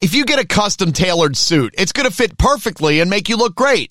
If you get a custom tailored suit, it's going to fit perfectly and make you look great.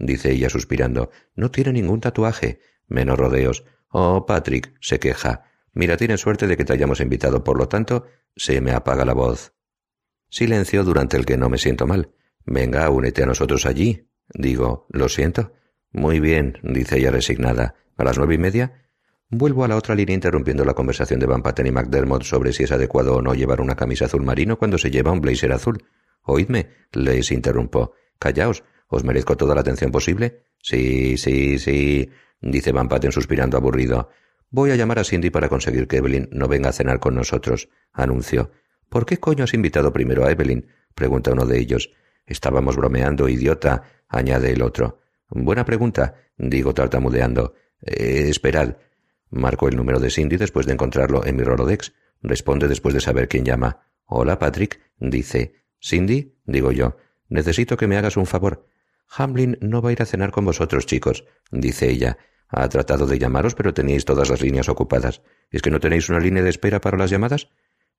dice ella suspirando. No tiene ningún tatuaje. Menos rodeos. Oh, Patrick, se queja. Mira, tiene suerte de que te hayamos invitado, por lo tanto, se me apaga la voz. Silencio durante el que no me siento mal. Venga, únete a nosotros allí. Digo, lo siento. Muy bien, dice ella resignada. ¿A las nueve y media? Vuelvo a la otra línea interrumpiendo la conversación de Van Patten y McDermott sobre si es adecuado o no llevar una camisa azul marino cuando se lleva un blazer azul. Oídme, les interrumpo. Callaos, ¿Os merezco toda la atención posible? Sí, sí, sí, dice Van Patten suspirando aburrido. Voy a llamar a Cindy para conseguir que Evelyn no venga a cenar con nosotros, anunció. ¿Por qué coño has invitado primero a Evelyn? pregunta uno de ellos. Estábamos bromeando, idiota, añade el otro. Buena pregunta, digo tartamudeando. Eh, esperad. Marco el número de Cindy después de encontrarlo en mi Rolodex. Responde después de saber quién llama. Hola, Patrick, dice. ¿Cindy? digo yo. Necesito que me hagas un favor. Hamlin no va a ir a cenar con vosotros, chicos, dice ella. Ha tratado de llamaros, pero tenéis todas las líneas ocupadas. ¿Es que no tenéis una línea de espera para las llamadas?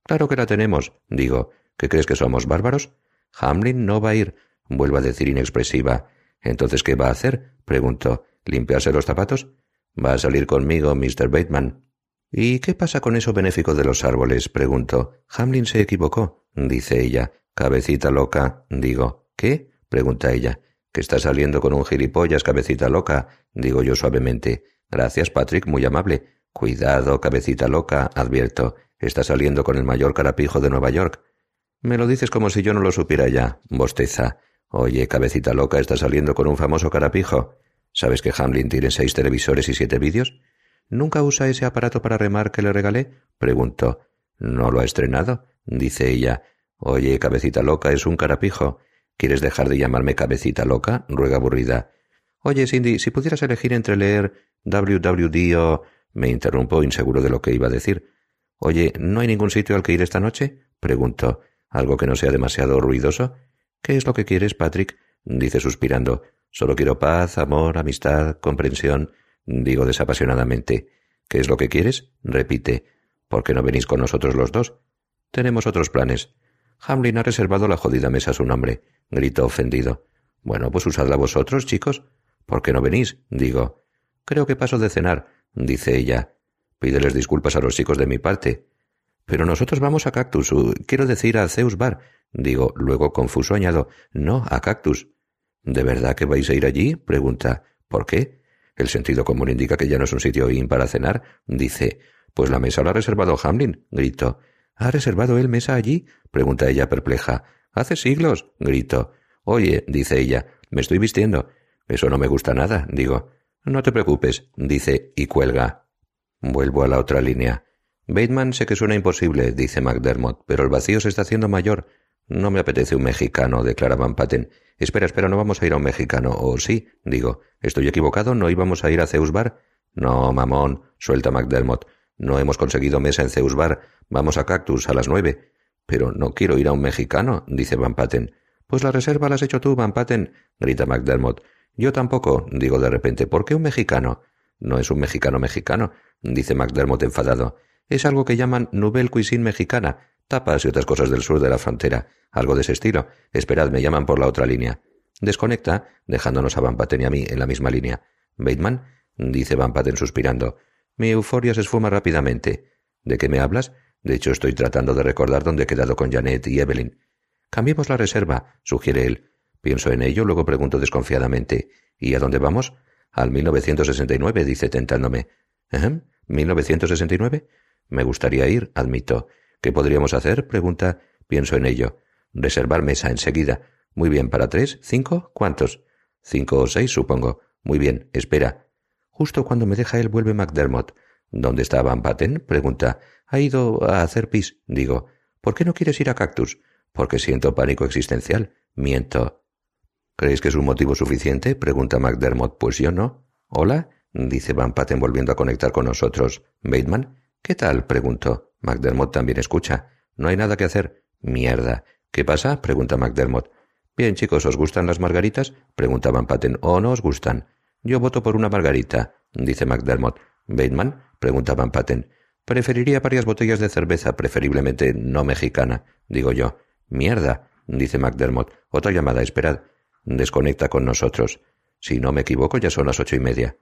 Claro que la tenemos, digo. ¿Qué crees que somos bárbaros? Hamlin no va a ir, vuelvo a decir inexpresiva. Entonces, ¿qué va a hacer? pregunto. ¿Limpiarse los zapatos? Va a salir conmigo, Mr. Bateman. ¿Y qué pasa con eso benéfico de los árboles? pregunto. Hamlin se equivocó, dice ella. Cabecita loca, digo. ¿Qué? pregunta ella que está saliendo con un gilipollas, cabecita loca, digo yo suavemente. Gracias, Patrick, muy amable. Cuidado, cabecita loca, advierto. Está saliendo con el mayor carapijo de Nueva York. Me lo dices como si yo no lo supiera ya, bosteza. Oye, cabecita loca, está saliendo con un famoso carapijo. ¿Sabes que Hamlin tiene seis televisores y siete vídeos? ¿Nunca usa ese aparato para remar que le regalé? Pregunto. ¿No lo ha estrenado? dice ella. Oye, cabecita loca, es un carapijo. ¿Quieres dejar de llamarme cabecita loca? ruega aburrida. Oye, Cindy, si pudieras elegir entre leer WWD o... me interrumpo inseguro de lo que iba a decir. Oye, ¿no hay ningún sitio al que ir esta noche? pregunto. ¿Algo que no sea demasiado ruidoso? ¿Qué es lo que quieres, Patrick? dice suspirando. Solo quiero paz, amor, amistad, comprensión. Digo desapasionadamente. ¿Qué es lo que quieres? repite. ¿Por qué no venís con nosotros los dos? Tenemos otros planes. Hamlin ha reservado la jodida mesa a su nombre, gritó ofendido. Bueno, pues usadla vosotros, chicos. ¿Por qué no venís? digo. Creo que paso de cenar, dice ella. Pídeles disculpas a los chicos de mi parte. Pero nosotros vamos a Cactus, quiero decir a Zeus Bar. Digo, luego confuso añado, no, a Cactus. ¿De verdad que vais a ir allí? pregunta. ¿Por qué? El sentido común indica que ya no es un sitio in para cenar. Dice, pues la mesa la ha reservado Hamlin, grito. ¿Ha reservado él mesa allí? pregunta ella perpleja. Hace siglos. grito. Oye, dice ella, me estoy vistiendo. Eso no me gusta nada, digo. No te preocupes, dice, y cuelga. Vuelvo a la otra línea. Bateman sé que suena imposible, dice McDermott, pero el vacío se está haciendo mayor. No me apetece un mexicano, declara Van Patten. Espera, espera, no vamos a ir a un mexicano. O sí, digo. ¿Estoy equivocado? ¿No íbamos a ir a Zeus Bar? No, mamón, suelta McDermott. No hemos conseguido mesa en Zeus Bar. Vamos a Cactus a las nueve. Pero no quiero ir a un mexicano, dice Van Patten. Pues la reserva la has hecho tú, Van Patten, grita McDermott. Yo tampoco, digo de repente. ¿Por qué un mexicano? No es un mexicano mexicano, dice McDermott enfadado. Es algo que llaman Nouvelle Cuisine mexicana, tapas y otras cosas del sur de la frontera. Algo de ese estilo. Esperad, me llaman por la otra línea. Desconecta, dejándonos a Van Patten y a mí en la misma línea. Bateman, dice Van Patten suspirando. Mi euforia se esfuma rápidamente. ¿De qué me hablas? De hecho, estoy tratando de recordar dónde he quedado con Janet y Evelyn. Cambiemos la reserva, sugiere él. Pienso en ello, luego pregunto desconfiadamente. ¿Y a dónde vamos? Al 1969, dice tentándome. ¿Eh? ¿1969? Me gustaría ir, admito. ¿Qué podríamos hacer? pregunta. Pienso en ello. Reservar mesa enseguida. Muy bien, ¿para tres? ¿Cinco? ¿Cuántos? Cinco o seis, supongo. Muy bien, espera. Justo cuando me deja él vuelve McDermott. ¿Dónde está Van pregunta. Ha ido a hacer pis, digo. ¿Por qué no quieres ir a Cactus? Porque siento pánico existencial. Miento. ¿Creéis que es un motivo suficiente? pregunta McDermott. Pues yo no. ¿Hola? dice Van Patten volviendo a conectar con nosotros. ¿Bateman? ¿Qué tal? preguntó. McDermott también escucha. No hay nada que hacer. Mierda. ¿Qué pasa? pregunta McDermott. Bien, chicos, ¿os gustan las margaritas? pregunta Van Patten. ¿O no os gustan? Yo voto por una margarita, dice McDermott. ¿Bateman? pregunta Van Patten. Preferiría varias botellas de cerveza, preferiblemente no mexicana, digo yo. Mierda, dice McDermott. Otra llamada, esperad. Desconecta con nosotros. Si no me equivoco, ya son las ocho y media.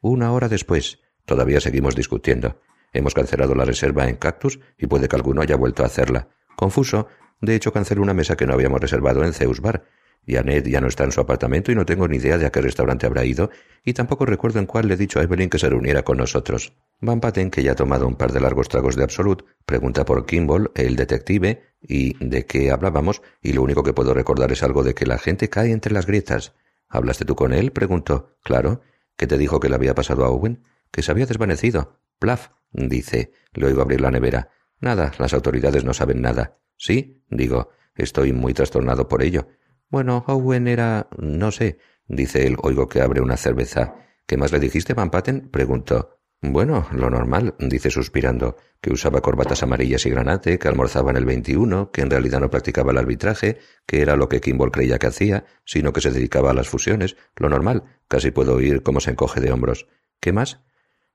Una hora después. Todavía seguimos discutiendo. Hemos cancelado la reserva en Cactus y puede que alguno haya vuelto a hacerla. Confuso, de hecho cancelé una mesa que no habíamos reservado en Zeus Bar. Janet ya no está en su apartamento y no tengo ni idea de a qué restaurante habrá ido, y tampoco recuerdo en cuál le he dicho a Evelyn que se reuniera con nosotros. Van Patten, que ya ha tomado un par de largos tragos de Absolut, pregunta por Kimball, el detective, y de qué hablábamos, y lo único que puedo recordar es algo de que la gente cae entre las grietas. ¿Hablaste tú con él? preguntó. Claro. ¿Qué te dijo que le había pasado a Owen? Que se había desvanecido. Plaf, dice. Le oigo abrir la nevera. Nada, las autoridades no saben nada. ¿Sí? digo. Estoy muy trastornado por ello. Bueno, Owen era... no sé, dice él, oigo que abre una cerveza. ¿Qué más le dijiste, Van Patten? preguntó. Bueno, lo normal, dice suspirando, que usaba corbatas amarillas y granate, que almorzaba en el 21, que en realidad no practicaba el arbitraje, que era lo que Kimball creía que hacía, sino que se dedicaba a las fusiones, lo normal, casi puedo oír cómo se encoge de hombros. ¿Qué más?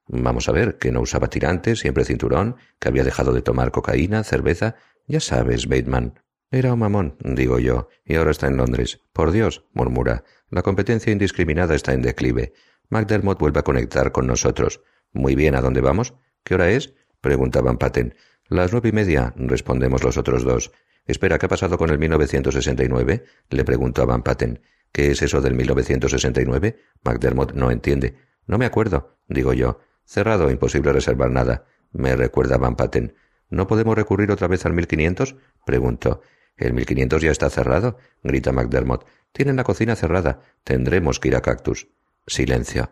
Vamos a ver, que no usaba tirantes, siempre cinturón, que había dejado de tomar cocaína, cerveza. Ya sabes, Bateman, era un mamón, digo yo, y ahora está en Londres. Por Dios, murmura. La competencia indiscriminada está en declive. McDermott vuelve a conectar con nosotros. Muy bien, ¿a dónde vamos? ¿Qué hora es? pregunta Van Patten. Las nueve y media, respondemos los otros dos. Espera, ¿qué ha pasado con el 1969? le pregunto a Van Patten. ¿Qué es eso del 1969? McDermott no entiende. No me acuerdo, digo yo. Cerrado, imposible reservar nada. Me recuerda Van Patten. ¿No podemos recurrir otra vez al 1500? pregunto. El 1500 ya está cerrado, grita McDermott. Tienen la cocina cerrada. Tendremos que ir a Cactus. Silencio.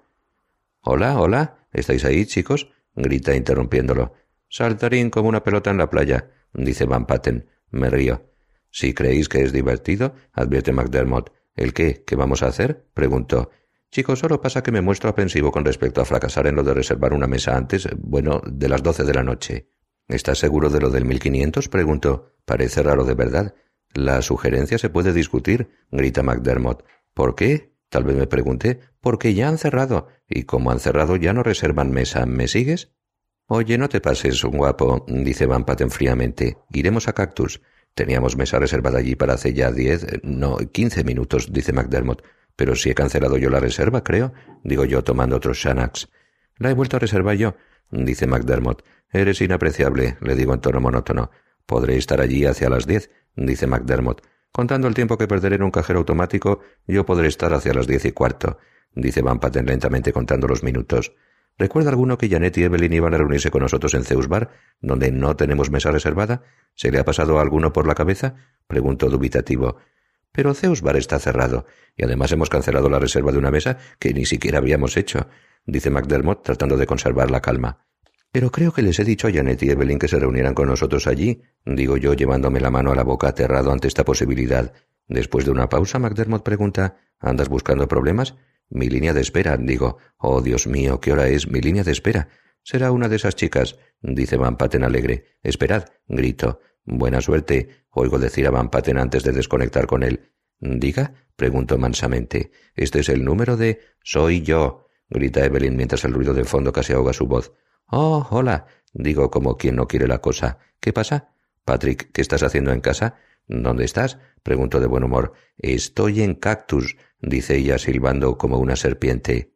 Hola, hola. ¿Estáis ahí, chicos? grita interrumpiéndolo. Saltarín como una pelota en la playa, dice Van Patten. Me río. Si creéis que es divertido, advierte McDermott. ¿El qué? ¿Qué vamos a hacer? preguntó. Chicos, solo pasa que me muestro aprensivo con respecto a fracasar en lo de reservar una mesa antes, bueno, de las doce de la noche. ¿Estás seguro de lo del 1500? preguntó. Parece raro de verdad. La sugerencia se puede discutir, grita McDermott. ¿Por qué? Tal vez me pregunté. Porque ya han cerrado. Y como han cerrado ya no reservan mesa. ¿Me sigues? Oye, no te pases, un guapo, dice Van Patten fríamente. Iremos a Cactus. Teníamos mesa reservada allí para hace ya diez, no, quince minutos, dice McDermott. Pero si he cancelado yo la reserva, creo, digo yo tomando otros Shanax. La he vuelto a reservar yo, dice McDermott. Eres inapreciable, le digo en tono monótono. Podré estar allí hacia las diez, dice McDermott. Contando el tiempo que perderé en un cajero automático, yo podré estar hacia las diez y cuarto, dice Van Patten lentamente contando los minutos. ¿Recuerda alguno que Janet y Evelyn iban a reunirse con nosotros en Zeus Bar, donde no tenemos mesa reservada? ¿Se le ha pasado a alguno por la cabeza? preguntó dubitativo. Pero Zeus Bar está cerrado, y además hemos cancelado la reserva de una mesa que ni siquiera habíamos hecho, dice McDermott tratando de conservar la calma. Pero creo que les he dicho a Janet y Evelyn que se reunieran con nosotros allí, digo yo llevándome la mano a la boca aterrado ante esta posibilidad. Después de una pausa, McDermott pregunta ¿Andas buscando problemas? Mi línea de espera, digo. Oh, Dios mío, ¿qué hora es? Mi línea de espera. Será una de esas chicas, dice Van Patten alegre. Esperad, grito. Buena suerte, oigo decir a Van Patten antes de desconectar con él. Diga, pregunto mansamente. Este es el número de... Soy yo, grita Evelyn mientras el ruido de fondo casi ahoga su voz. Oh, hola, digo como quien no quiere la cosa. ¿Qué pasa? Patrick, ¿qué estás haciendo en casa? ¿Dónde estás? pregunto de buen humor. Estoy en Cactus, dice ella silbando como una serpiente.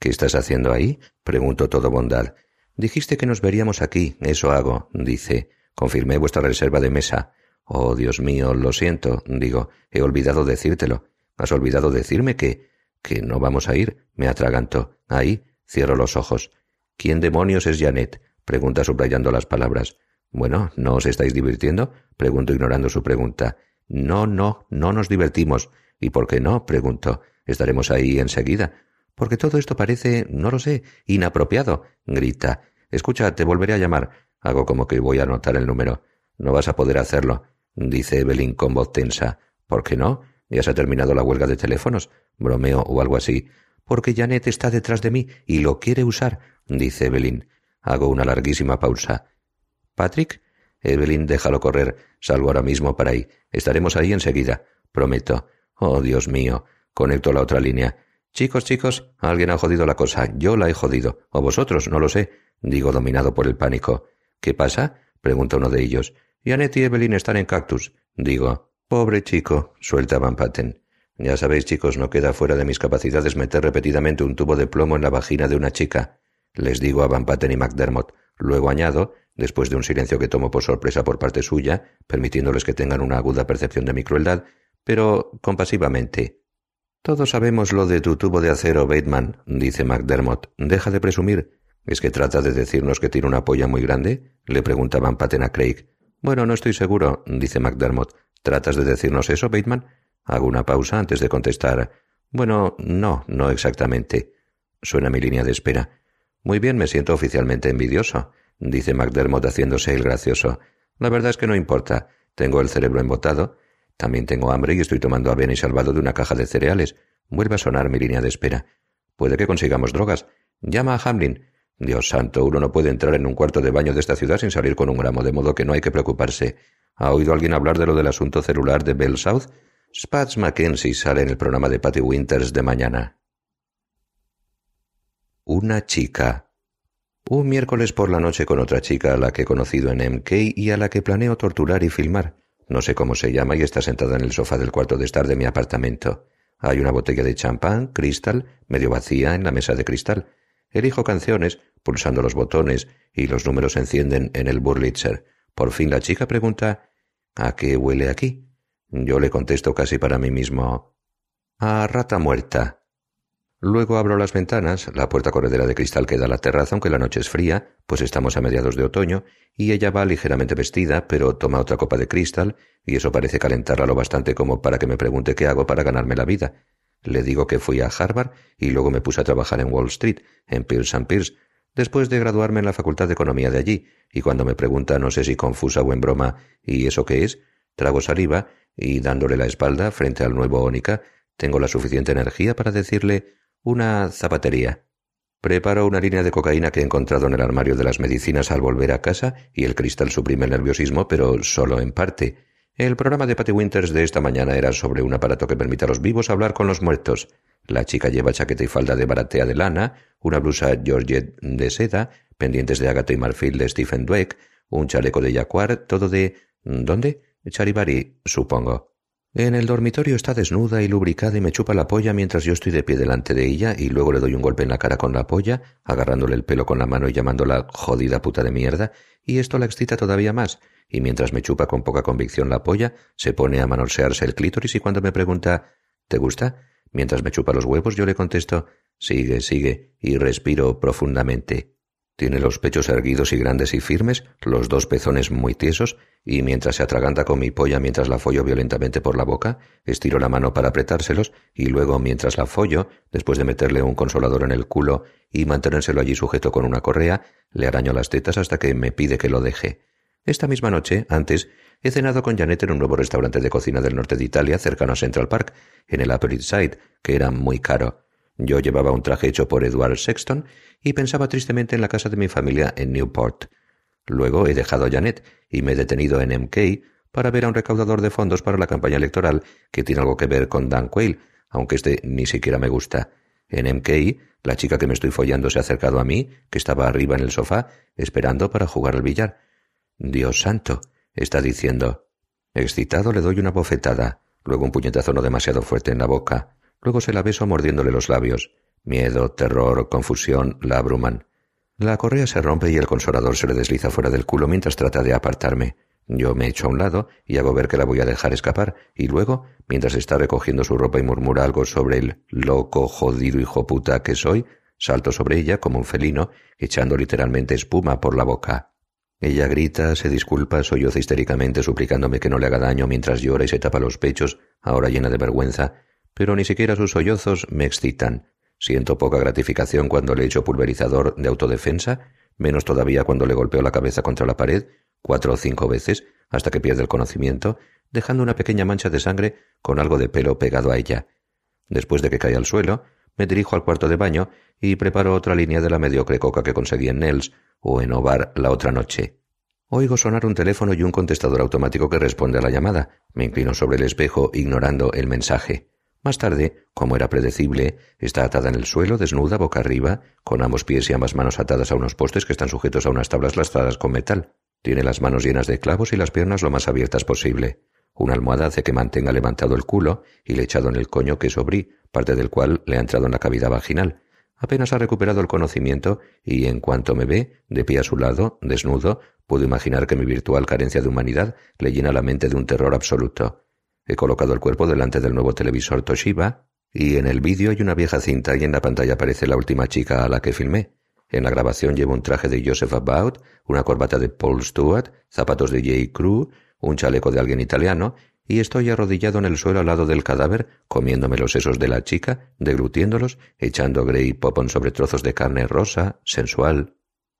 ¿Qué estás haciendo ahí? pregunto todo bondad. Dijiste que nos veríamos aquí, eso hago, dice. Confirmé vuestra reserva de mesa. Oh, Dios mío, lo siento, digo. He olvidado decírtelo. ¿Has olvidado decirme que... que no vamos a ir? Me atraganto. Ahí, cierro los ojos. ¿Quién demonios es Janet? pregunta subrayando las palabras. Bueno, ¿no os estáis divirtiendo? pregunto ignorando su pregunta. No, no, no nos divertimos. ¿Y por qué no? pregunto. Estaremos ahí enseguida. Porque todo esto parece, no lo sé, inapropiado, grita. Escucha, te volveré a llamar. Hago como que voy a anotar el número. No vas a poder hacerlo. dice Evelyn con voz tensa. ¿Por qué no? Ya se ha terminado la huelga de teléfonos, bromeo o algo así. Porque Janet está detrás de mí y lo quiere usar, dice Evelyn. Hago una larguísima pausa. ¿Patrick? Evelyn, déjalo correr. Salgo ahora mismo para ahí. Estaremos ahí enseguida. Prometo. Oh, Dios mío. Conecto la otra línea. Chicos, chicos, alguien ha jodido la cosa. Yo la he jodido. O vosotros, no lo sé. Digo, dominado por el pánico. ¿Qué pasa? pregunta uno de ellos. Janet y Evelyn están en Cactus. Digo, pobre chico, suelta Van Patten. Ya sabéis, chicos, no queda fuera de mis capacidades meter repetidamente un tubo de plomo en la vagina de una chica. Les digo a Van Patten y McDermott. Luego añado, después de un silencio que tomo por sorpresa por parte suya, permitiéndoles que tengan una aguda percepción de mi crueldad, pero compasivamente. Todos sabemos lo de tu tubo de acero, Bateman, dice McDermott. Deja de presumir. ¿Es que trata de decirnos que tiene una polla muy grande? le pregunta Van Patten a Craig. Bueno, no estoy seguro, dice McDermott. ¿Tratas de decirnos eso, Bateman? Hago una pausa antes de contestar. Bueno, no, no exactamente. Suena mi línea de espera. Muy bien, me siento oficialmente envidioso, dice McDermott haciéndose el gracioso. La verdad es que no importa. Tengo el cerebro embotado. También tengo hambre y estoy tomando avena y salvado de una caja de cereales. Vuelve a sonar mi línea de espera. Puede que consigamos drogas. Llama a Hamlin. Dios santo, uno no puede entrar en un cuarto de baño de esta ciudad sin salir con un gramo, de modo que no hay que preocuparse. ¿Ha oído alguien hablar de lo del asunto celular de Bell South? Spats Mackenzie sale en el programa de Patty Winters de mañana. Una chica. Un miércoles por la noche con otra chica a la que he conocido en MK y a la que planeo torturar y filmar. No sé cómo se llama y está sentada en el sofá del cuarto de estar de mi apartamento. Hay una botella de champán, cristal, medio vacía en la mesa de cristal. Elijo canciones, pulsando los botones, y los números encienden en el Burlitzer. Por fin la chica pregunta ¿A qué huele aquí? Yo le contesto casi para mí mismo A rata muerta. Luego abro las ventanas, la puerta corredera de cristal queda a la terraza aunque la noche es fría, pues estamos a mediados de otoño, y ella va ligeramente vestida, pero toma otra copa de cristal, y eso parece calentarla lo bastante como para que me pregunte qué hago para ganarme la vida. Le digo que fui a Harvard y luego me puse a trabajar en Wall Street, en Pierce and Pierce, después de graduarme en la Facultad de Economía de allí, y cuando me pregunta, no sé si confusa o en broma, ¿y eso qué es? Trago saliva y dándole la espalda frente al nuevo Ónica, tengo la suficiente energía para decirle una zapatería. Preparo una línea de cocaína que he encontrado en el armario de las medicinas al volver a casa y el cristal suprime el nerviosismo, pero solo en parte. El programa de Patty Winters de esta mañana era sobre un aparato que permite a los vivos hablar con los muertos. La chica lleva chaqueta y falda de baratea de lana, una blusa Georgette de seda, pendientes de ágata y marfil de Stephen Dweck, un chaleco de jaguar, todo de... ¿Dónde? Charivari, supongo. En el dormitorio está desnuda y lubricada y me chupa la polla mientras yo estoy de pie delante de ella y luego le doy un golpe en la cara con la polla, agarrándole el pelo con la mano y llamándola jodida puta de mierda, y esto la excita todavía más, y mientras me chupa con poca convicción la polla, se pone a manosearse el clítoris y cuando me pregunta ¿Te gusta? Mientras me chupa los huevos yo le contesto Sigue, sigue, y respiro profundamente. Tiene los pechos erguidos y grandes y firmes, los dos pezones muy tiesos, y mientras se atraganta con mi polla mientras la follo violentamente por la boca, estiro la mano para apretárselos, y luego mientras la follo, después de meterle un consolador en el culo y mantenérselo allí sujeto con una correa, le araño las tetas hasta que me pide que lo deje. Esta misma noche, antes, he cenado con Janet en un nuevo restaurante de cocina del norte de Italia, cercano a Central Park, en el Upper East Side, que era muy caro. Yo llevaba un traje hecho por Edward Sexton y pensaba tristemente en la casa de mi familia en Newport. Luego he dejado a Janet y me he detenido en MK para ver a un recaudador de fondos para la campaña electoral que tiene algo que ver con Dan Quayle, aunque este ni siquiera me gusta. En MK, la chica que me estoy follando se ha acercado a mí, que estaba arriba en el sofá, esperando para jugar al billar. Dios santo, está diciendo. Excitado le doy una bofetada, luego un puñetazo no demasiado fuerte en la boca, luego se la beso mordiéndole los labios. Miedo, terror, confusión la abruman. La correa se rompe y el consolador se le desliza fuera del culo mientras trata de apartarme. Yo me echo a un lado y hago ver que la voy a dejar escapar, y luego, mientras está recogiendo su ropa y murmura algo sobre el loco, jodido hijo puta que soy, salto sobre ella como un felino, echando literalmente espuma por la boca. Ella grita, se disculpa, solloza histéricamente suplicándome que no le haga daño mientras llora y se tapa los pechos, ahora llena de vergüenza, pero ni siquiera sus sollozos me excitan. Siento poca gratificación cuando le echo pulverizador de autodefensa, menos todavía cuando le golpeo la cabeza contra la pared, cuatro o cinco veces, hasta que pierde el conocimiento, dejando una pequeña mancha de sangre con algo de pelo pegado a ella. Después de que cae al suelo, me dirijo al cuarto de baño y preparo otra línea de la mediocre coca que conseguí en Nels o en Ovar la otra noche. Oigo sonar un teléfono y un contestador automático que responde a la llamada. Me inclino sobre el espejo, ignorando el mensaje. Más tarde, como era predecible, está atada en el suelo, desnuda, boca arriba, con ambos pies y ambas manos atadas a unos postes que están sujetos a unas tablas lastradas con metal. Tiene las manos llenas de clavos y las piernas lo más abiertas posible. Una almohada hace que mantenga levantado el culo y le echado en el coño que sobrí, parte del cual le ha entrado en la cavidad vaginal. Apenas ha recuperado el conocimiento y en cuanto me ve, de pie a su lado, desnudo, puedo imaginar que mi virtual carencia de humanidad le llena la mente de un terror absoluto. He colocado el cuerpo delante del nuevo televisor Toshiba y en el vídeo hay una vieja cinta y en la pantalla aparece la última chica a la que filmé. En la grabación llevo un traje de Joseph About, una corbata de Paul Stewart, zapatos de J. Crew, un chaleco de alguien italiano y estoy arrodillado en el suelo al lado del cadáver, comiéndome los sesos de la chica, deglutiéndolos, echando Grey Popon sobre trozos de carne rosa, sensual.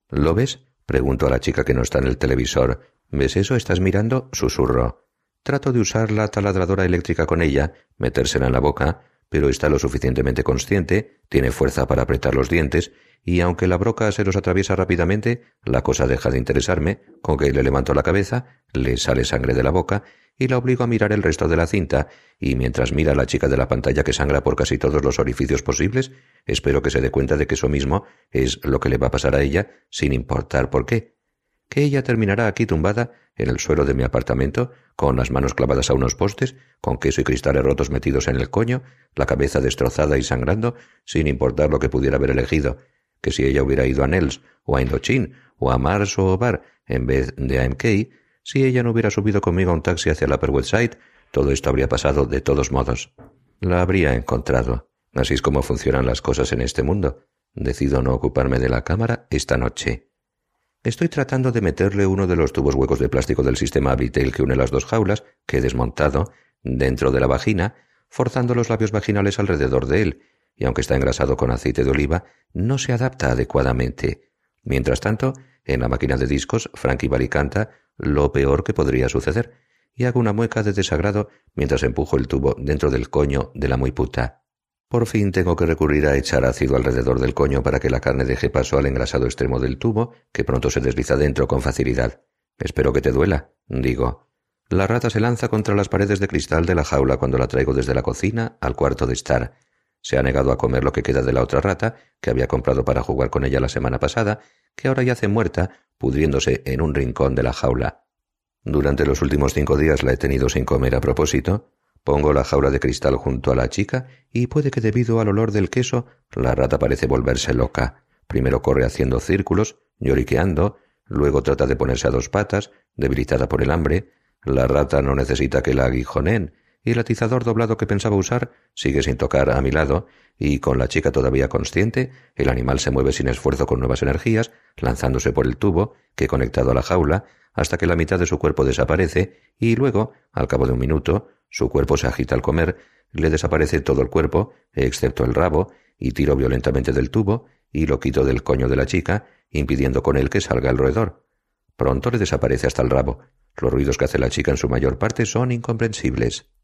¿Lo ves? Pregunto a la chica que no está en el televisor. ¿Ves eso? ¿Estás mirando? Susurro. Trato de usar la taladradora eléctrica con ella, metérsela en la boca, pero está lo suficientemente consciente, tiene fuerza para apretar los dientes, y aunque la broca se los atraviesa rápidamente, la cosa deja de interesarme, con que le levanto la cabeza, le sale sangre de la boca, y la obligo a mirar el resto de la cinta, y mientras mira a la chica de la pantalla que sangra por casi todos los orificios posibles, espero que se dé cuenta de que eso mismo es lo que le va a pasar a ella, sin importar por qué que ella terminará aquí tumbada en el suelo de mi apartamento, con las manos clavadas a unos postes, con queso y cristales rotos metidos en el coño, la cabeza destrozada y sangrando, sin importar lo que pudiera haber elegido, que si ella hubiera ido a Nels, o a Indochine, o a Mars o Bar, en vez de a MK, si ella no hubiera subido conmigo a un taxi hacia la Upper West Side, todo esto habría pasado de todos modos. La habría encontrado. Así es como funcionan las cosas en este mundo. Decido no ocuparme de la cámara esta noche. Estoy tratando de meterle uno de los tubos huecos de plástico del sistema Abitel que une las dos jaulas, que he desmontado, dentro de la vagina, forzando los labios vaginales alrededor de él, y aunque está engrasado con aceite de oliva, no se adapta adecuadamente. Mientras tanto, en la máquina de discos, Frankie Barry canta lo peor que podría suceder, y hago una mueca de desagrado mientras empujo el tubo dentro del coño de la muy puta. Por fin tengo que recurrir a echar ácido alrededor del coño para que la carne deje paso al engrasado extremo del tubo, que pronto se desliza dentro con facilidad. Espero que te duela, digo. La rata se lanza contra las paredes de cristal de la jaula cuando la traigo desde la cocina al cuarto de estar. Se ha negado a comer lo que queda de la otra rata, que había comprado para jugar con ella la semana pasada, que ahora yace muerta, pudriéndose en un rincón de la jaula. Durante los últimos cinco días la he tenido sin comer a propósito, Pongo la jaula de cristal junto a la chica y puede que debido al olor del queso la rata parece volverse loca. Primero corre haciendo círculos, lloriqueando, luego trata de ponerse a dos patas, debilitada por el hambre. La rata no necesita que la aguijonen y el atizador doblado que pensaba usar sigue sin tocar a mi lado, y con la chica todavía consciente, el animal se mueve sin esfuerzo con nuevas energías, lanzándose por el tubo, que conectado a la jaula, hasta que la mitad de su cuerpo desaparece, y luego, al cabo de un minuto, su cuerpo se agita al comer, le desaparece todo el cuerpo, excepto el rabo, y tiro violentamente del tubo y lo quito del coño de la chica, impidiendo con él que salga el roedor. Pronto le desaparece hasta el rabo. Los ruidos que hace la chica en su mayor parte son incomprensibles.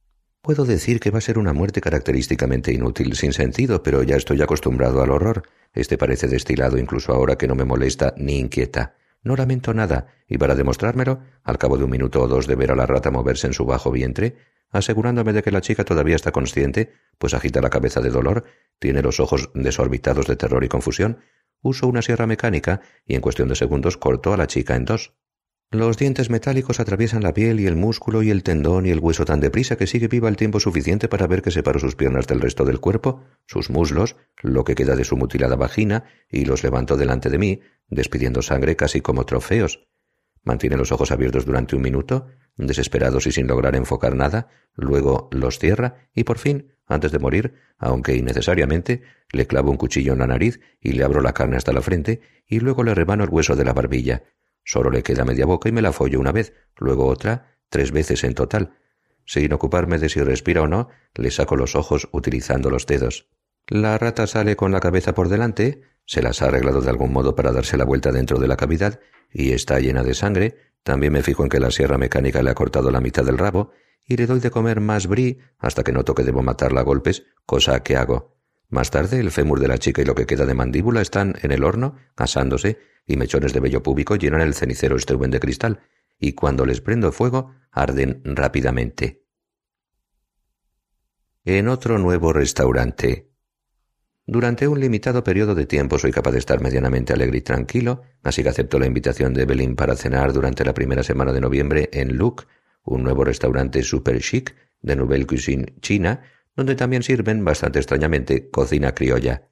Puedo decir que va a ser una muerte característicamente inútil, sin sentido, pero ya estoy acostumbrado al horror. Este parece destilado incluso ahora que no me molesta ni inquieta. No lamento nada, y para demostrármelo, al cabo de un minuto o dos de ver a la rata moverse en su bajo vientre, asegurándome de que la chica todavía está consciente, pues agita la cabeza de dolor, tiene los ojos desorbitados de terror y confusión, uso una sierra mecánica y en cuestión de segundos corto a la chica en dos. Los dientes metálicos atraviesan la piel y el músculo y el tendón y el hueso tan deprisa que sigue viva el tiempo suficiente para ver que separo sus piernas del resto del cuerpo, sus muslos, lo que queda de su mutilada vagina, y los levanto delante de mí, despidiendo sangre casi como trofeos. Mantiene los ojos abiertos durante un minuto, desesperados y sin lograr enfocar nada, luego los cierra y por fin, antes de morir, aunque innecesariamente, le clavo un cuchillo en la nariz y le abro la carne hasta la frente y luego le rebano el hueso de la barbilla. Solo le queda media boca y me la follo una vez, luego otra, tres veces en total. Sin ocuparme de si respira o no, le saco los ojos utilizando los dedos. La rata sale con la cabeza por delante, se las ha arreglado de algún modo para darse la vuelta dentro de la cavidad y está llena de sangre, También me fijo en que la sierra mecánica le ha cortado la mitad del rabo y le doy de comer más brie hasta que noto que debo matarla a golpes, cosa que hago. Más tarde, el fémur de la chica y lo que queda de mandíbula están en el horno, asándose, y mechones de vello púbico llenan el cenicero Steuben de cristal, y cuando les prendo fuego, arden rápidamente. En otro nuevo restaurante, durante un limitado periodo de tiempo soy capaz de estar medianamente alegre y tranquilo, así que acepto la invitación de Evelyn para cenar durante la primera semana de noviembre en Luc, un nuevo restaurante super chic de Nouvelle Cuisine china, donde también sirven, bastante extrañamente, cocina criolla.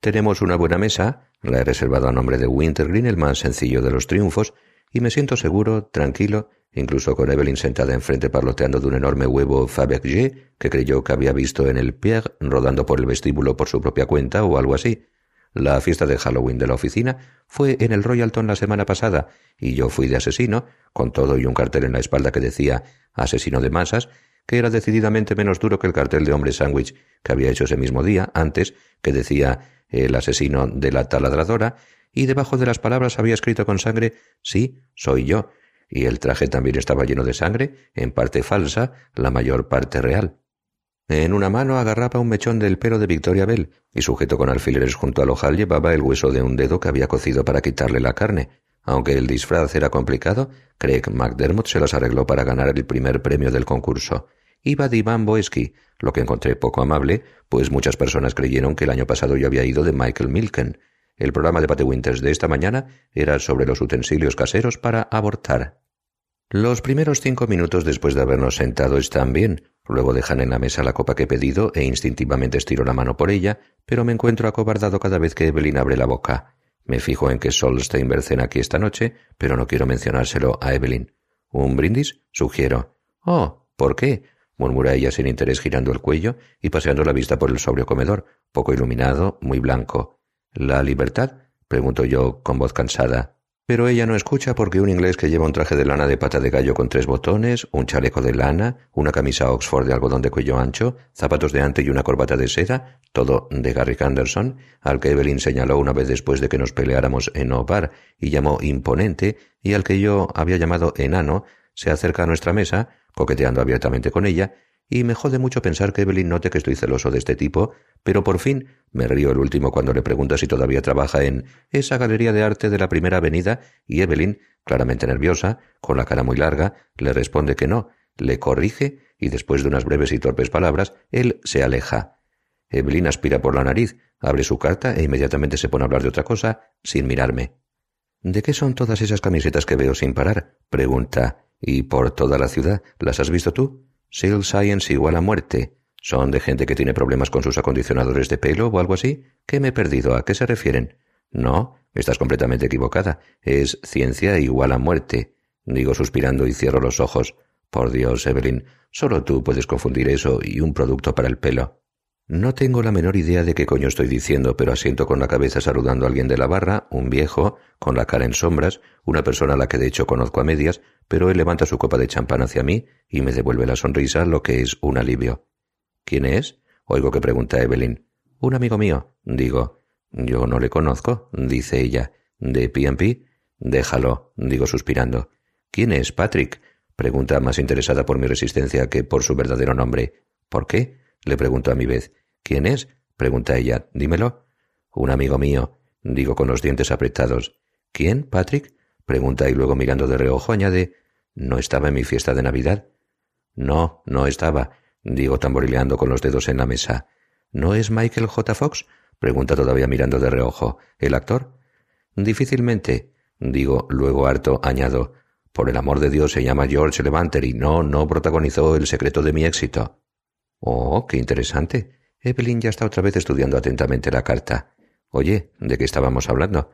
Tenemos una buena mesa, la he reservado a nombre de Wintergreen, el más sencillo de los triunfos, y me siento seguro, tranquilo, incluso con Evelyn sentada enfrente parloteando de un enorme huevo Fabergé que creyó que había visto en el Pierre rodando por el vestíbulo por su propia cuenta o algo así. La fiesta de Halloween de la oficina fue en el Royalton la semana pasada y yo fui de asesino, con todo y un cartel en la espalda que decía asesino de masas, que era decididamente menos duro que el cartel de hombre sándwich que había hecho ese mismo día, antes, que decía el asesino de la taladradora, y debajo de las palabras había escrito con sangre Sí, soy yo, y el traje también estaba lleno de sangre, en parte falsa, la mayor parte real. En una mano agarraba un mechón del pelo de Victoria Bell, y sujeto con alfileres junto al ojal llevaba el hueso de un dedo que había cocido para quitarle la carne. Aunque el disfraz era complicado, Craig McDermott se las arregló para ganar el primer premio del concurso. Iba de Iván Boesky, lo que encontré poco amable, pues muchas personas creyeron que el año pasado yo había ido de Michael Milken. El programa de Patty Winters de esta mañana era sobre los utensilios caseros para abortar. Los primeros cinco minutos después de habernos sentado están bien. Luego dejan en la mesa la copa que he pedido e instintivamente estiro la mano por ella, pero me encuentro acobardado cada vez que Evelyn abre la boca. Me fijo en que Solstein cena aquí esta noche, pero no quiero mencionárselo a Evelyn. ¿Un brindis? Sugiero. Oh, ¿por qué? murmura ella sin interés girando el cuello y paseando la vista por el sobrio comedor, poco iluminado, muy blanco. ¿La libertad? pregunto yo con voz cansada. Pero ella no escucha porque un inglés que lleva un traje de lana de pata de gallo con tres botones, un chaleco de lana, una camisa Oxford de algodón de cuello ancho, zapatos de ante y una corbata de seda, todo de Garrick Anderson, al que Evelyn señaló una vez después de que nos peleáramos en Obar y llamó imponente, y al que yo había llamado enano, se acerca a nuestra mesa, coqueteando abiertamente con ella, y me jode mucho pensar que Evelyn note que estoy celoso de este tipo, pero por fin me río el último cuando le pregunta si todavía trabaja en esa galería de arte de la primera avenida, y Evelyn, claramente nerviosa, con la cara muy larga, le responde que no, le corrige, y después de unas breves y torpes palabras, él se aleja. Evelyn aspira por la nariz, abre su carta e inmediatamente se pone a hablar de otra cosa, sin mirarme. ¿De qué son todas esas camisetas que veo sin parar? pregunta. ¿Y por toda la ciudad? ¿Las has visto tú? Seal Science igual a muerte. ¿Son de gente que tiene problemas con sus acondicionadores de pelo o algo así? ¿Qué me he perdido? ¿A qué se refieren? No, estás completamente equivocada. Es ciencia igual a muerte. Digo suspirando y cierro los ojos. Por Dios, Evelyn, solo tú puedes confundir eso y un producto para el pelo. No tengo la menor idea de qué coño estoy diciendo, pero asiento con la cabeza saludando a alguien de la barra, un viejo, con la cara en sombras, una persona a la que de hecho conozco a medias, pero él levanta su copa de champán hacia mí y me devuelve la sonrisa, lo que es un alivio. ¿Quién es? Oigo que pregunta Evelyn. Un amigo mío, digo. Yo no le conozco, dice ella. ¿De P&P? Déjalo, digo suspirando. ¿Quién es, Patrick? Pregunta más interesada por mi resistencia que por su verdadero nombre. ¿Por qué? Le pregunto a mi vez. ¿Quién es? pregunta ella. Dímelo. Un amigo mío, digo con los dientes apretados. ¿Quién, Patrick? pregunta y luego mirando de reojo añade ¿No estaba en mi fiesta de Navidad? No, no estaba, digo tamborileando con los dedos en la mesa. ¿No es Michael J. Fox? pregunta todavía mirando de reojo. ¿El actor? Difícilmente, digo, luego harto añado. Por el amor de Dios se llama George Levanter y no, no protagonizó el secreto de mi éxito. Oh, qué interesante. Evelyn ya está otra vez estudiando atentamente la carta. Oye, ¿de qué estábamos hablando?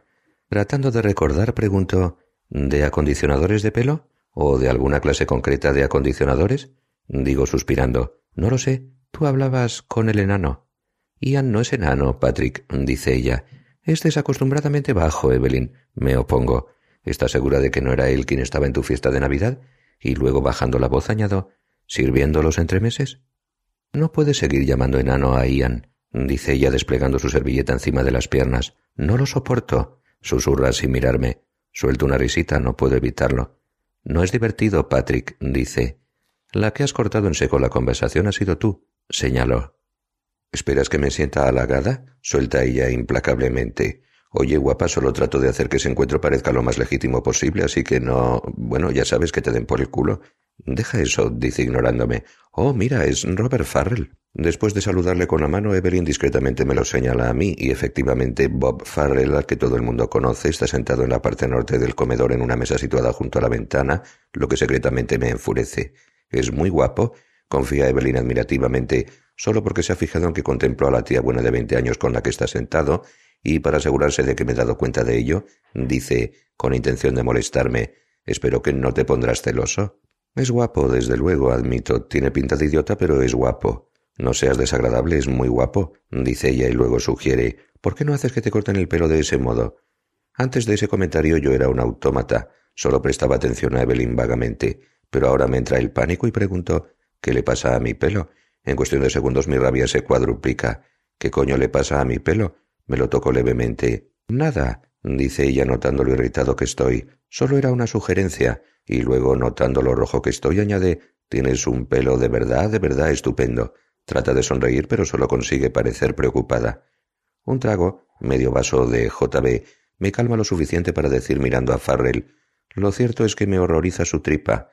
Tratando de recordar, pregunto ¿De acondicionadores de pelo? ¿O de alguna clase concreta de acondicionadores? Digo suspirando. No lo sé. Tú hablabas con el enano. Ian no es enano, Patrick, dice ella. Es desacostumbradamente bajo, Evelyn. Me opongo. ¿Estás segura de que no era él quien estaba en tu fiesta de Navidad? Y luego bajando la voz añado, ¿sirviendo los entremeses? No puedes seguir llamando enano a Ian, dice ella desplegando su servilleta encima de las piernas. No lo soporto, susurra sin mirarme. Suelto una risita, no puedo evitarlo. No es divertido, Patrick, dice. La que has cortado en seco la conversación ha sido tú, señaló. ¿Esperas que me sienta halagada? suelta ella implacablemente. Oye, guapa, solo trato de hacer que ese encuentro parezca lo más legítimo posible, así que no. Bueno, ya sabes que te den por el culo. Deja eso, dice ignorándome. Oh, mira, es Robert Farrell. Después de saludarle con la mano, Evelyn discretamente me lo señala a mí, y efectivamente Bob Farrell, al que todo el mundo conoce, está sentado en la parte norte del comedor en una mesa situada junto a la ventana, lo que secretamente me enfurece. Es muy guapo, confía Evelyn admirativamente, solo porque se ha fijado en que contemplo a la tía buena de veinte años con la que está sentado, y para asegurarse de que me he dado cuenta de ello, dice, con intención de molestarme, espero que no te pondrás celoso. Es guapo, desde luego, admito. Tiene pinta de idiota, pero es guapo. No seas desagradable, es muy guapo, dice ella y luego sugiere, ¿por qué no haces que te corten el pelo de ese modo? Antes de ese comentario yo era un autómata, solo prestaba atención a Evelyn vagamente, pero ahora me entra el pánico y pregunto, ¿qué le pasa a mi pelo? En cuestión de segundos mi rabia se cuadruplica. ¿Qué coño le pasa a mi pelo? Me lo toco levemente. Nada, dice ella notando lo irritado que estoy. Solo era una sugerencia. Y luego, notando lo rojo que estoy, añade Tienes un pelo de verdad, de verdad estupendo. Trata de sonreír, pero solo consigue parecer preocupada. Un trago, medio vaso de JB, me calma lo suficiente para decir mirando a Farrell. Lo cierto es que me horroriza su tripa.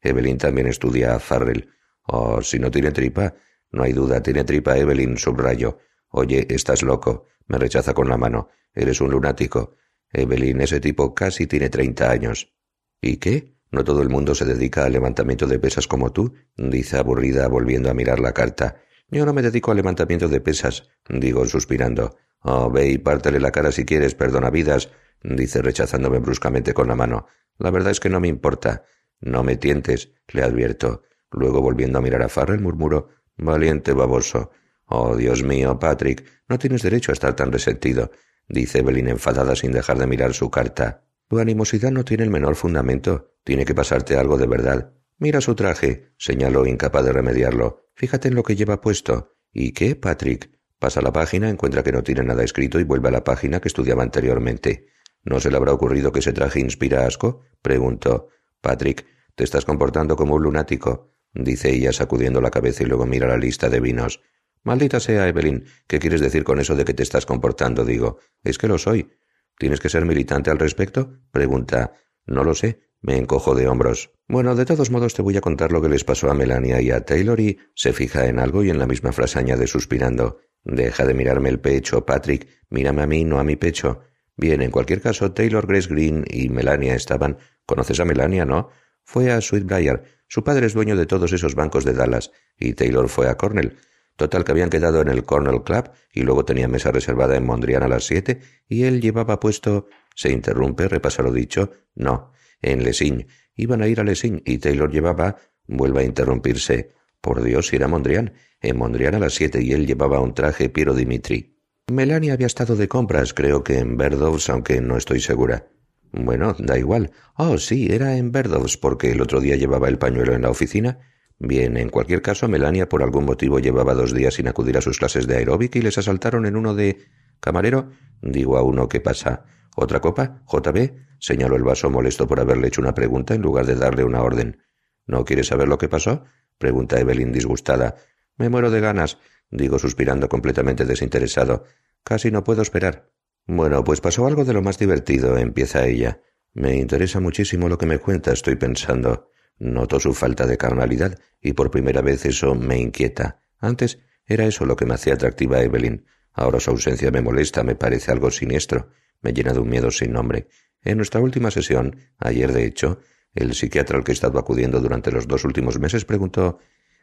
Evelyn también estudia a Farrell. Oh, si no tiene tripa. No hay duda, tiene tripa Evelyn, subrayo. Oye, estás loco. Me rechaza con la mano. Eres un lunático. Evelyn, ese tipo casi tiene treinta años. ¿Y qué? ¿No todo el mundo se dedica al levantamiento de pesas como tú? dice aburrida volviendo a mirar la carta. Yo no me dedico al levantamiento de pesas, digo suspirando. Oh, ve y pártele la cara si quieres, perdona vidas, dice rechazándome bruscamente con la mano. La verdad es que no me importa. No me tientes, le advierto. Luego volviendo a mirar a Farrell murmuró Valiente baboso. Oh, Dios mío, Patrick, no tienes derecho a estar tan resentido, dice Evelyn enfadada sin dejar de mirar su carta. Tu animosidad no tiene el menor fundamento. Tiene que pasarte algo de verdad. Mira su traje, señaló incapaz de remediarlo. Fíjate en lo que lleva puesto. ¿Y qué, Patrick? Pasa la página, encuentra que no tiene nada escrito y vuelve a la página que estudiaba anteriormente. ¿No se le habrá ocurrido que ese traje inspira asco? preguntó. Patrick, te estás comportando como un lunático, dice ella sacudiendo la cabeza y luego mira la lista de vinos. Maldita sea, Evelyn, ¿qué quieres decir con eso de que te estás comportando? digo. Es que lo soy. ¿Tienes que ser militante al respecto? pregunta. No lo sé. Me encojo de hombros. Bueno, de todos modos te voy a contar lo que les pasó a Melania y a Taylor y se fija en algo y en la misma frase añade suspirando. Deja de mirarme el pecho, Patrick. Mírame a mí, no a mi pecho. Bien, en cualquier caso, Taylor, Grace Green y Melania estaban. ¿Conoces a Melania, no? Fue a Sweetbriar. Su padre es dueño de todos esos bancos de Dallas. Y Taylor fue a Cornell. Total que habían quedado en el Cornell Club y luego tenía mesa reservada en Mondrian a las siete y él llevaba puesto. Se interrumpe, repasa lo dicho. No, en Lesigne. Iban a ir a Lesigne y Taylor llevaba. Vuelve a interrumpirse. Por Dios, era Mondrian. En Mondrian a las siete y él llevaba un traje Piero Dimitri. Melania había estado de compras, creo que en Berdows, aunque no estoy segura. Bueno, da igual. Oh, sí, era en Berdows, porque el otro día llevaba el pañuelo en la oficina Bien, en cualquier caso, Melania por algún motivo llevaba dos días sin acudir a sus clases de aeróbic y les asaltaron en uno de... Camarero, digo a uno ¿qué pasa. ¿Otra copa? JB, señaló el vaso molesto por haberle hecho una pregunta en lugar de darle una orden. ¿No quieres saber lo que pasó? pregunta Evelyn disgustada. Me muero de ganas, digo suspirando completamente desinteresado. Casi no puedo esperar. Bueno, pues pasó algo de lo más divertido, empieza ella. Me interesa muchísimo lo que me cuenta, estoy pensando. Noto su falta de carnalidad y por primera vez eso me inquieta. Antes era eso lo que me hacía atractiva a Evelyn. Ahora su ausencia me molesta, me parece algo siniestro, me llena de un miedo sin nombre. En nuestra última sesión, ayer de hecho, el psiquiatra al que he estado acudiendo durante los dos últimos meses preguntó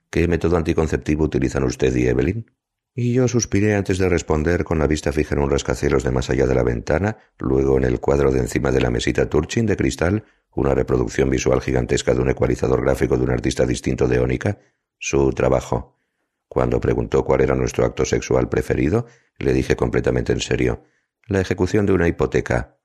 ¿Qué método anticonceptivo utilizan usted y Evelyn? Y yo suspiré antes de responder con la vista fija en un rascacielos de más allá de la ventana, luego en el cuadro de encima de la mesita Turchin de cristal, una reproducción visual gigantesca de un ecualizador gráfico de un artista distinto de Ónica, su trabajo. Cuando preguntó cuál era nuestro acto sexual preferido, le dije completamente en serio, la ejecución de una hipoteca.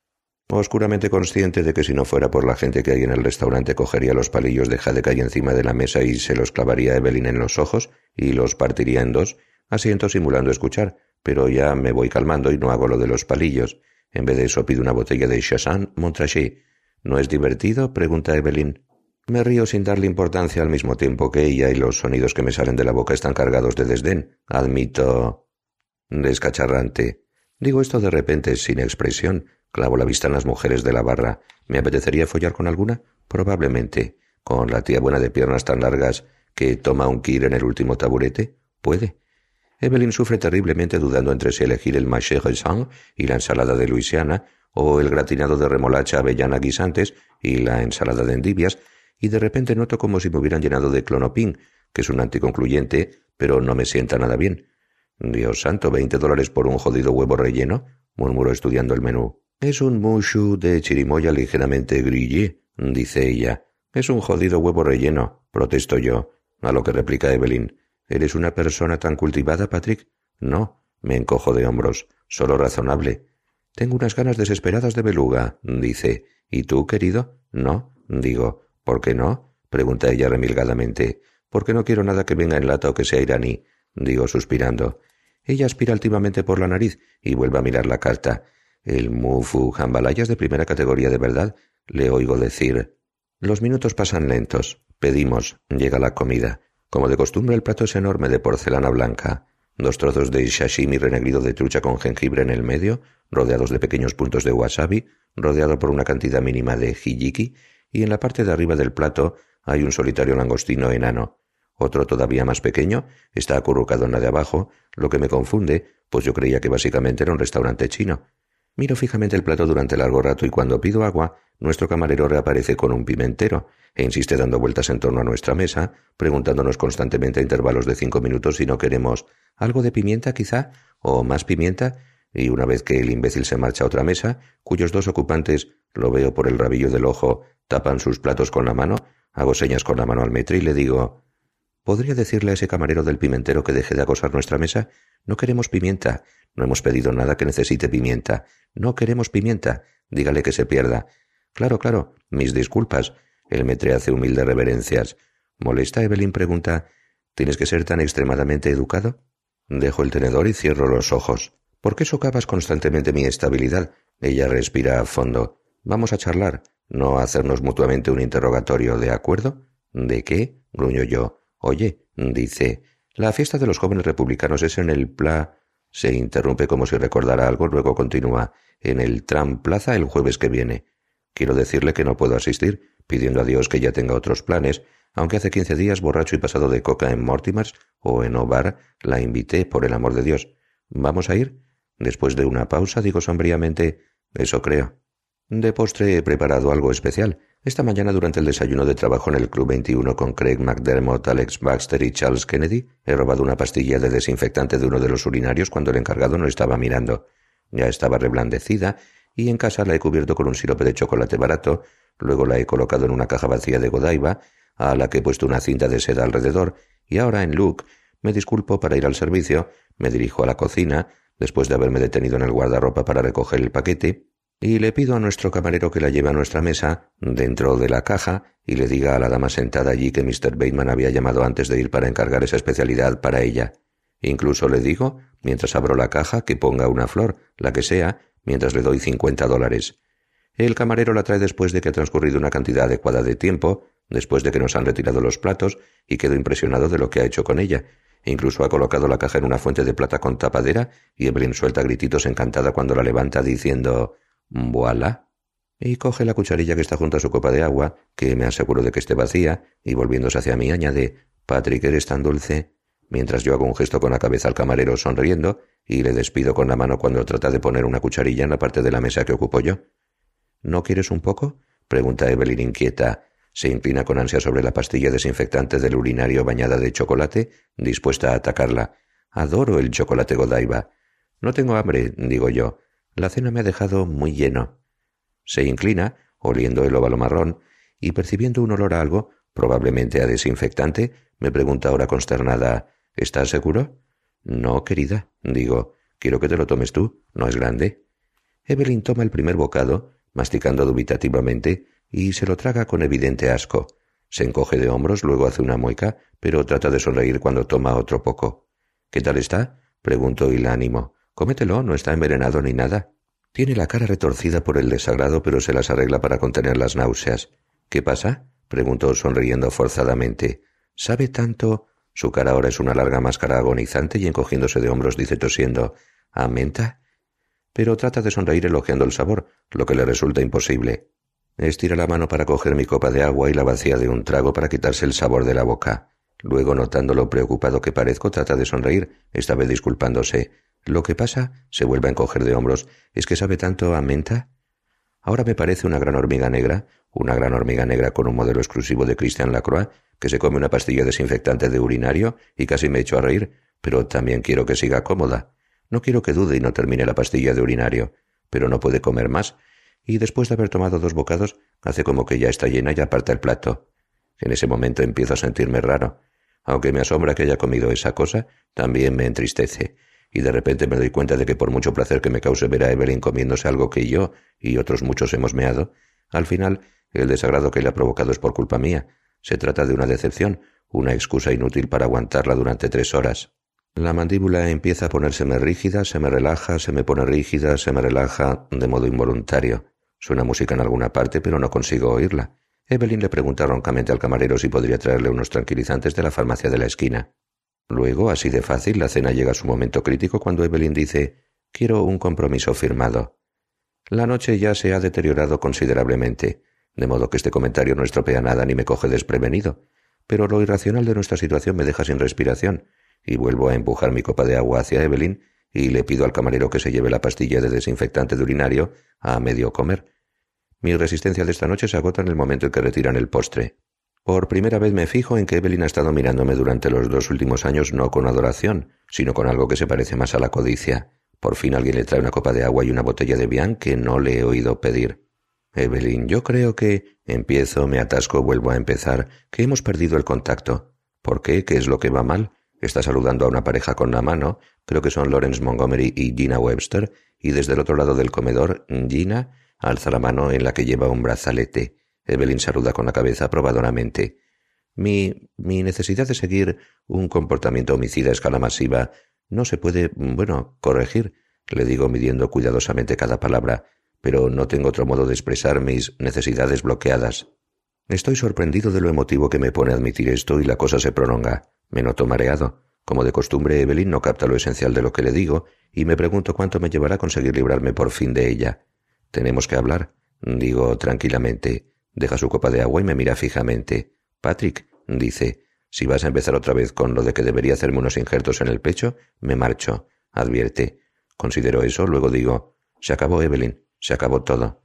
Oscuramente consciente de que si no fuera por la gente que hay en el restaurante cogería los palillos de hay encima de la mesa y se los clavaría a Evelyn en los ojos y los partiría en dos, asiento simulando escuchar, pero ya me voy calmando y no hago lo de los palillos. En vez de eso pido una botella de Chassin Montrachet ¿No es divertido? pregunta Evelyn. Me río sin darle importancia al mismo tiempo que ella y los sonidos que me salen de la boca están cargados de desdén. Admito. descacharrante. Digo esto de repente, sin expresión. Clavo la vista en las mujeres de la barra. ¿Me apetecería follar con alguna? Probablemente. ¿Con la tía buena de piernas tan largas que toma un kir en el último taburete? Puede. Evelyn sufre terriblemente dudando entre si elegir el maché raisin y la ensalada de Luisiana, o el gratinado de remolacha avellana guisantes y la ensalada de endivias, y de repente noto como si me hubieran llenado de clonopin, que es un anticoncluyente, pero no me sienta nada bien. Dios santo, veinte dólares por un jodido huevo relleno, murmuró estudiando el menú. Es un mushu de chirimoya ligeramente grillé, dice ella. Es un jodido huevo relleno, protesto yo, a lo que replica Evelyn. ¿Eres una persona tan cultivada, Patrick? No, me encojo de hombros, solo razonable. Tengo unas ganas desesperadas de beluga, dice. ¿Y tú, querido? No, digo. ¿Por qué no? pregunta ella remilgadamente. Porque no quiero nada que venga en lata o que sea iraní, digo suspirando. Ella aspira altivamente por la nariz y vuelve a mirar la carta. El mufu jambalayas de primera categoría de verdad, le oigo decir. Los minutos pasan lentos. Pedimos. Llega la comida. Como de costumbre, el plato es enorme de porcelana blanca. Dos trozos de sashimi renegrido de trucha con jengibre en el medio, rodeados de pequeños puntos de wasabi, rodeado por una cantidad mínima de hijiki y en la parte de arriba del plato hay un solitario langostino enano. Otro todavía más pequeño está acurrucado en la de abajo, lo que me confunde, pues yo creía que básicamente era un restaurante chino. Miro fijamente el plato durante largo rato y cuando pido agua, nuestro camarero reaparece con un pimentero e insiste dando vueltas en torno a nuestra mesa, preguntándonos constantemente a intervalos de cinco minutos si no queremos algo de pimienta quizá, o más pimienta, y una vez que el imbécil se marcha a otra mesa, cuyos dos ocupantes, lo veo por el rabillo del ojo, tapan sus platos con la mano, hago señas con la mano al metro y le digo ¿Podría decirle a ese camarero del pimentero que deje de acosar nuestra mesa? No queremos pimienta. No hemos pedido nada que necesite pimienta. No queremos pimienta. Dígale que se pierda. Claro, claro. Mis disculpas. El metre hace humilde reverencias. ¿Molesta? Evelyn pregunta. ¿Tienes que ser tan extremadamente educado? Dejo el tenedor y cierro los ojos. ¿Por qué socavas constantemente mi estabilidad? Ella respira a fondo. Vamos a charlar, no a hacernos mutuamente un interrogatorio, ¿de acuerdo? ¿De qué? gruño yo. Oye, dice. La fiesta de los jóvenes republicanos es en el Pla. Se interrumpe como si recordara algo, luego continúa. En el Tram Plaza el jueves que viene. Quiero decirle que no puedo asistir, pidiendo a Dios que ya tenga otros planes, aunque hace quince días, borracho y pasado de coca en Mortimers o en Ovar, la invité, por el amor de Dios. ¿Vamos a ir? Después de una pausa digo sombríamente Eso creo. De postre he preparado algo especial. Esta mañana durante el desayuno de trabajo en el Club 21 con Craig McDermott, Alex Baxter y Charles Kennedy, he robado una pastilla de desinfectante de uno de los urinarios cuando el encargado no estaba mirando. Ya estaba reblandecida y en casa la he cubierto con un sirope de chocolate barato, luego la he colocado en una caja vacía de Godiva, a la que he puesto una cinta de seda alrededor, y ahora en Luke me disculpo para ir al servicio, me dirijo a la cocina, después de haberme detenido en el guardarropa para recoger el paquete, y le pido a nuestro camarero que la lleve a nuestra mesa, dentro de la caja, y le diga a la dama sentada allí que Mr. Bateman había llamado antes de ir para encargar esa especialidad para ella. Incluso le digo, mientras abro la caja, que ponga una flor, la que sea, mientras le doy cincuenta dólares. El camarero la trae después de que ha transcurrido una cantidad adecuada de tiempo, después de que nos han retirado los platos, y quedo impresionado de lo que ha hecho con ella, incluso ha colocado la caja en una fuente de plata con tapadera y Evelyn suelta grititos encantada cuando la levanta diciendo «Voilà». Y coge la cucharilla que está junto a su copa de agua, que me aseguro de que esté vacía, y volviéndose hacia mí añade «Patrick, eres tan dulce», mientras yo hago un gesto con la cabeza al camarero sonriendo y le despido con la mano cuando trata de poner una cucharilla en la parte de la mesa que ocupo yo. ¿No quieres un poco? pregunta Evelyn inquieta, se inclina con ansia sobre la pastilla desinfectante del urinario bañada de chocolate, dispuesta a atacarla. Adoro el chocolate Godiva. No tengo hambre, digo yo. La cena me ha dejado muy lleno. Se inclina, oliendo el óvalo marrón, y percibiendo un olor a algo, probablemente a desinfectante, me pregunta ahora consternada ¿Estás seguro? No, querida, digo. Quiero que te lo tomes tú. No es grande. Evelyn toma el primer bocado, masticando dubitativamente, y se lo traga con evidente asco. Se encoge de hombros, luego hace una mueca, pero trata de sonreír cuando toma otro poco. ¿Qué tal está? pregunto y la animo. Cómetelo, no está envenenado ni nada. Tiene la cara retorcida por el desagrado, pero se las arregla para contener las náuseas. ¿Qué pasa? preguntó sonriendo forzadamente. ¿Sabe tanto? Su cara ahora es una larga máscara agonizante y encogiéndose de hombros dice tosiendo ¿A menta? Pero trata de sonreír elogiando el sabor, lo que le resulta imposible. Estira la mano para coger mi copa de agua y la vacía de un trago para quitarse el sabor de la boca. Luego, notando lo preocupado que parezco, trata de sonreír, esta vez disculpándose. Lo que pasa, se vuelve a encoger de hombros, es que sabe tanto a menta. Ahora me parece una gran hormiga negra, una gran hormiga negra con un modelo exclusivo de Christian Lacroix, que se come una pastilla desinfectante de urinario y casi me echo a reír, pero también quiero que siga cómoda. No quiero que dude y no termine la pastilla de urinario, pero no puede comer más, y después de haber tomado dos bocados, hace como que ya está llena y aparta el plato. En ese momento empiezo a sentirme raro. Aunque me asombra que haya comido esa cosa, también me entristece, y de repente me doy cuenta de que por mucho placer que me cause ver a Evelyn comiéndose algo que yo y otros muchos hemos meado, al final el desagrado que le ha provocado es por culpa mía. Se trata de una decepción, una excusa inútil para aguantarla durante tres horas. La mandíbula empieza a ponérseme rígida, se me relaja, se me pone rígida, se me relaja, de modo involuntario. Suena música en alguna parte, pero no consigo oírla. Evelyn le pregunta roncamente al camarero si podría traerle unos tranquilizantes de la farmacia de la esquina. Luego, así de fácil, la cena llega a su momento crítico cuando Evelyn dice Quiero un compromiso firmado. La noche ya se ha deteriorado considerablemente, de modo que este comentario no estropea nada ni me coge desprevenido, pero lo irracional de nuestra situación me deja sin respiración, y vuelvo a empujar mi copa de agua hacia Evelyn y le pido al camarero que se lleve la pastilla de desinfectante de urinario a medio comer. Mi resistencia de esta noche se agota en el momento en que retiran el postre. Por primera vez me fijo en que Evelyn ha estado mirándome durante los dos últimos años no con adoración, sino con algo que se parece más a la codicia. Por fin alguien le trae una copa de agua y una botella de Bian que no le he oído pedir. Evelyn, yo creo que... Empiezo, me atasco, vuelvo a empezar, que hemos perdido el contacto. ¿Por qué? ¿Qué es lo que va mal? Está saludando a una pareja con la mano, creo que son Lawrence Montgomery y Gina Webster, y desde el otro lado del comedor, Gina alza la mano en la que lleva un brazalete. Evelyn saluda con la cabeza aprobadoramente. Mi, mi necesidad de seguir un comportamiento homicida a escala masiva no se puede, bueno, corregir, le digo midiendo cuidadosamente cada palabra, pero no tengo otro modo de expresar mis necesidades bloqueadas. Estoy sorprendido de lo emotivo que me pone admitir esto y la cosa se prolonga. Me noto mareado. Como de costumbre, Evelyn no capta lo esencial de lo que le digo y me pregunto cuánto me llevará a conseguir librarme por fin de ella. Tenemos que hablar, digo tranquilamente. Deja su copa de agua y me mira fijamente. Patrick, dice, si vas a empezar otra vez con lo de que debería hacerme unos injertos en el pecho, me marcho. Advierte. Considero eso, luego digo, se acabó, Evelyn, se acabó todo.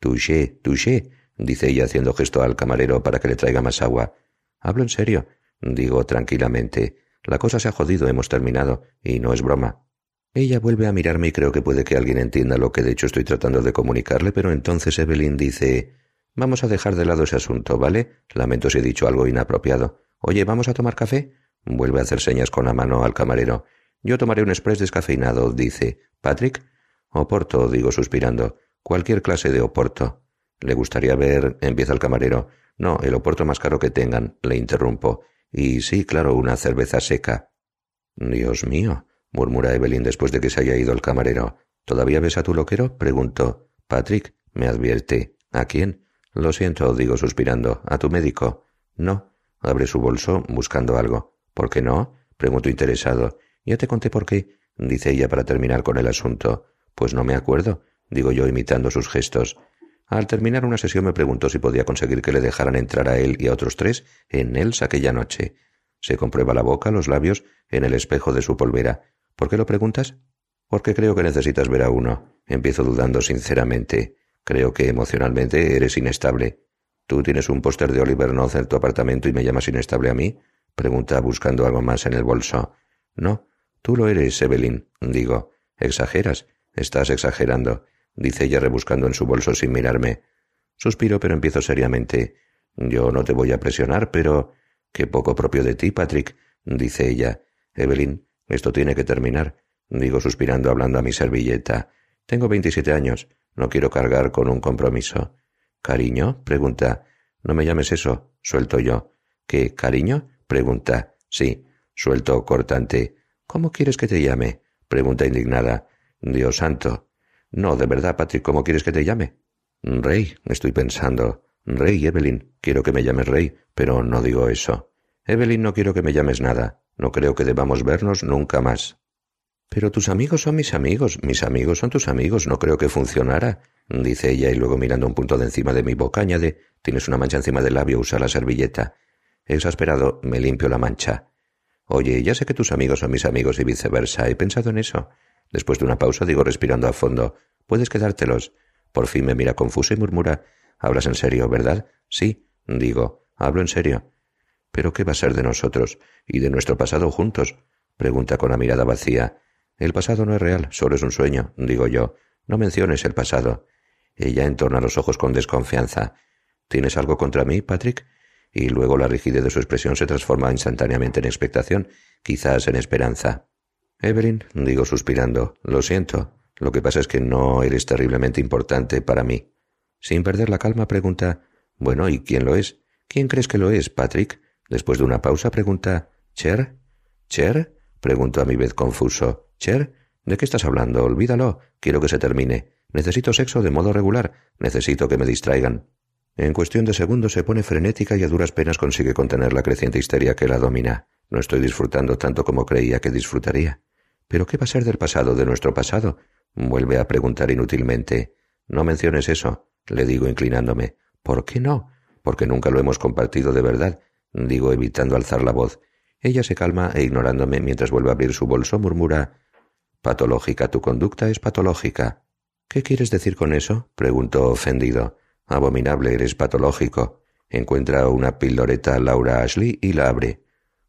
Touché, touché, dice ella haciendo gesto al camarero para que le traiga más agua. Hablo en serio, digo tranquilamente. La cosa se ha jodido, hemos terminado, y no es broma. Ella vuelve a mirarme y creo que puede que alguien entienda lo que de hecho estoy tratando de comunicarle, pero entonces Evelyn dice Vamos a dejar de lado ese asunto, ¿vale? Lamento si he dicho algo inapropiado. Oye, ¿vamos a tomar café? Vuelve a hacer señas con la mano al camarero. Yo tomaré un express descafeinado, dice. ¿Patrick? Oporto, digo suspirando. Cualquier clase de oporto. Le gustaría ver. empieza el camarero. No, el oporto más caro que tengan, le interrumpo. Y sí, claro, una cerveza seca. Dios mío, murmura Evelyn después de que se haya ido el camarero. ¿Todavía ves a tu loquero? preguntó. Patrick, me advierte. ¿A quién? Lo siento, digo suspirando. ¿A tu médico? No. Abre su bolso buscando algo. ¿Por qué no? pregunto interesado. Ya te conté por qué, dice ella para terminar con el asunto. Pues no me acuerdo, digo yo imitando sus gestos. Al terminar una sesión me preguntó si podía conseguir que le dejaran entrar a él y a otros tres en Nels aquella noche. Se comprueba la boca, los labios, en el espejo de su polvera. ¿Por qué lo preguntas? Porque creo que necesitas ver a uno. Empiezo dudando sinceramente. Creo que emocionalmente eres inestable. ¿Tú tienes un póster de Oliver North en tu apartamento y me llamas inestable a mí? Pregunta buscando algo más en el bolso. No, tú lo eres, Evelyn. Digo, exageras. Estás exagerando, dice ella rebuscando en su bolso sin mirarme. Suspiro, pero empiezo seriamente. Yo no te voy a presionar, pero... Qué poco propio de ti, Patrick, dice ella. Evelyn, esto tiene que terminar. Digo suspirando hablando a mi servilleta. Tengo veintisiete años. No quiero cargar con un compromiso. ¿Cariño? pregunta. No me llames eso, suelto yo. ¿Qué? ¿Cariño? pregunta. Sí, suelto cortante. ¿Cómo quieres que te llame? pregunta indignada. Dios santo. No, de verdad, Patrick, ¿cómo quieres que te llame? Rey, estoy pensando. Rey, Evelyn, quiero que me llames Rey, pero no digo eso. Evelyn, no quiero que me llames nada. No creo que debamos vernos nunca más. Pero tus amigos son mis amigos, mis amigos son tus amigos, no creo que funcionara, dice ella y luego mirando un punto de encima de mi boca añade, tienes una mancha encima del labio, usa la servilleta. Exasperado, me limpio la mancha. Oye, ya sé que tus amigos son mis amigos y viceversa, he pensado en eso. Después de una pausa digo respirando a fondo, puedes quedártelos. Por fin me mira confuso y murmura, hablas en serio, ¿verdad? Sí, digo, hablo en serio. ¿Pero qué va a ser de nosotros y de nuestro pasado juntos? pregunta con la mirada vacía. El pasado no es real, solo es un sueño, digo yo. No menciones el pasado. Ella entorna los ojos con desconfianza. ¿Tienes algo contra mí, Patrick? Y luego la rigidez de su expresión se transforma instantáneamente en expectación, quizás en esperanza. Evelyn, digo suspirando, lo siento. Lo que pasa es que no eres terriblemente importante para mí. Sin perder la calma, pregunta Bueno, ¿y quién lo es? ¿Quién crees que lo es, Patrick? Después de una pausa pregunta ¿Cher? ¿Cher? Pregunto a mi vez confuso. ¿Cher? ¿De qué estás hablando? Olvídalo. Quiero que se termine. Necesito sexo de modo regular. Necesito que me distraigan. En cuestión de segundos se pone frenética y a duras penas consigue contener la creciente histeria que la domina. No estoy disfrutando tanto como creía que disfrutaría. ¿Pero qué va a ser del pasado, de nuestro pasado? Vuelve a preguntar inútilmente. No menciones eso, le digo inclinándome. ¿Por qué no? Porque nunca lo hemos compartido de verdad, digo evitando alzar la voz. Ella se calma e ignorándome mientras vuelve a abrir su bolso murmura Patológica, tu conducta es patológica. ¿Qué quieres decir con eso? preguntó ofendido. Abominable, eres patológico. Encuentra una pildoreta Laura Ashley y la abre.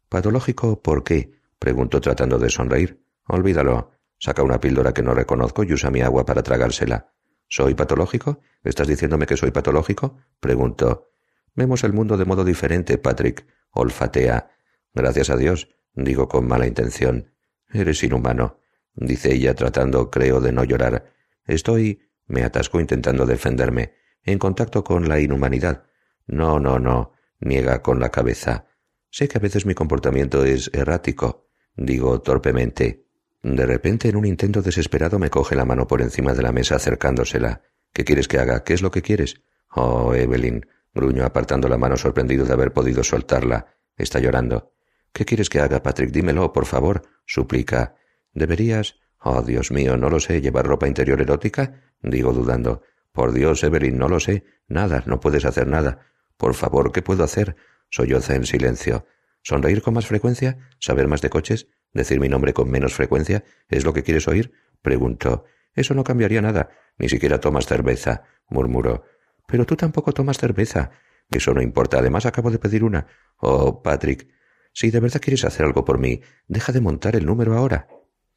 ¿Patológico por qué? preguntó tratando de sonreír. Olvídalo. Saca una píldora que no reconozco y usa mi agua para tragársela. ¿Soy patológico? ¿Estás diciéndome que soy patológico? preguntó. Vemos el mundo de modo diferente, Patrick. Olfatea. Gracias a Dios, digo con mala intención. Eres inhumano, dice ella tratando, creo, de no llorar. Estoy, me atasco intentando defenderme, en contacto con la inhumanidad. No, no, no, niega con la cabeza. Sé que a veces mi comportamiento es errático, digo torpemente. De repente, en un intento desesperado, me coge la mano por encima de la mesa acercándosela. ¿Qué quieres que haga? ¿Qué es lo que quieres? Oh, Evelyn, gruñó apartando la mano sorprendido de haber podido soltarla. Está llorando. ¿Qué quieres que haga, Patrick? Dímelo, por favor, suplica. ¿Deberías? Oh, Dios mío, no lo sé, llevar ropa interior erótica? digo dudando. Por Dios, Evelyn, no lo sé. Nada, no puedes hacer nada. Por favor, ¿qué puedo hacer? Solloza en silencio. ¿Sonreír con más frecuencia? ¿Saber más de coches? ¿Decir mi nombre con menos frecuencia? ¿Es lo que quieres oír? Preguntó. Eso no cambiaría nada. Ni siquiera tomas cerveza, murmuró. Pero tú tampoco tomas cerveza. Eso no importa. Además acabo de pedir una. Oh, Patrick. Si de verdad quieres hacer algo por mí, deja de montar el número ahora.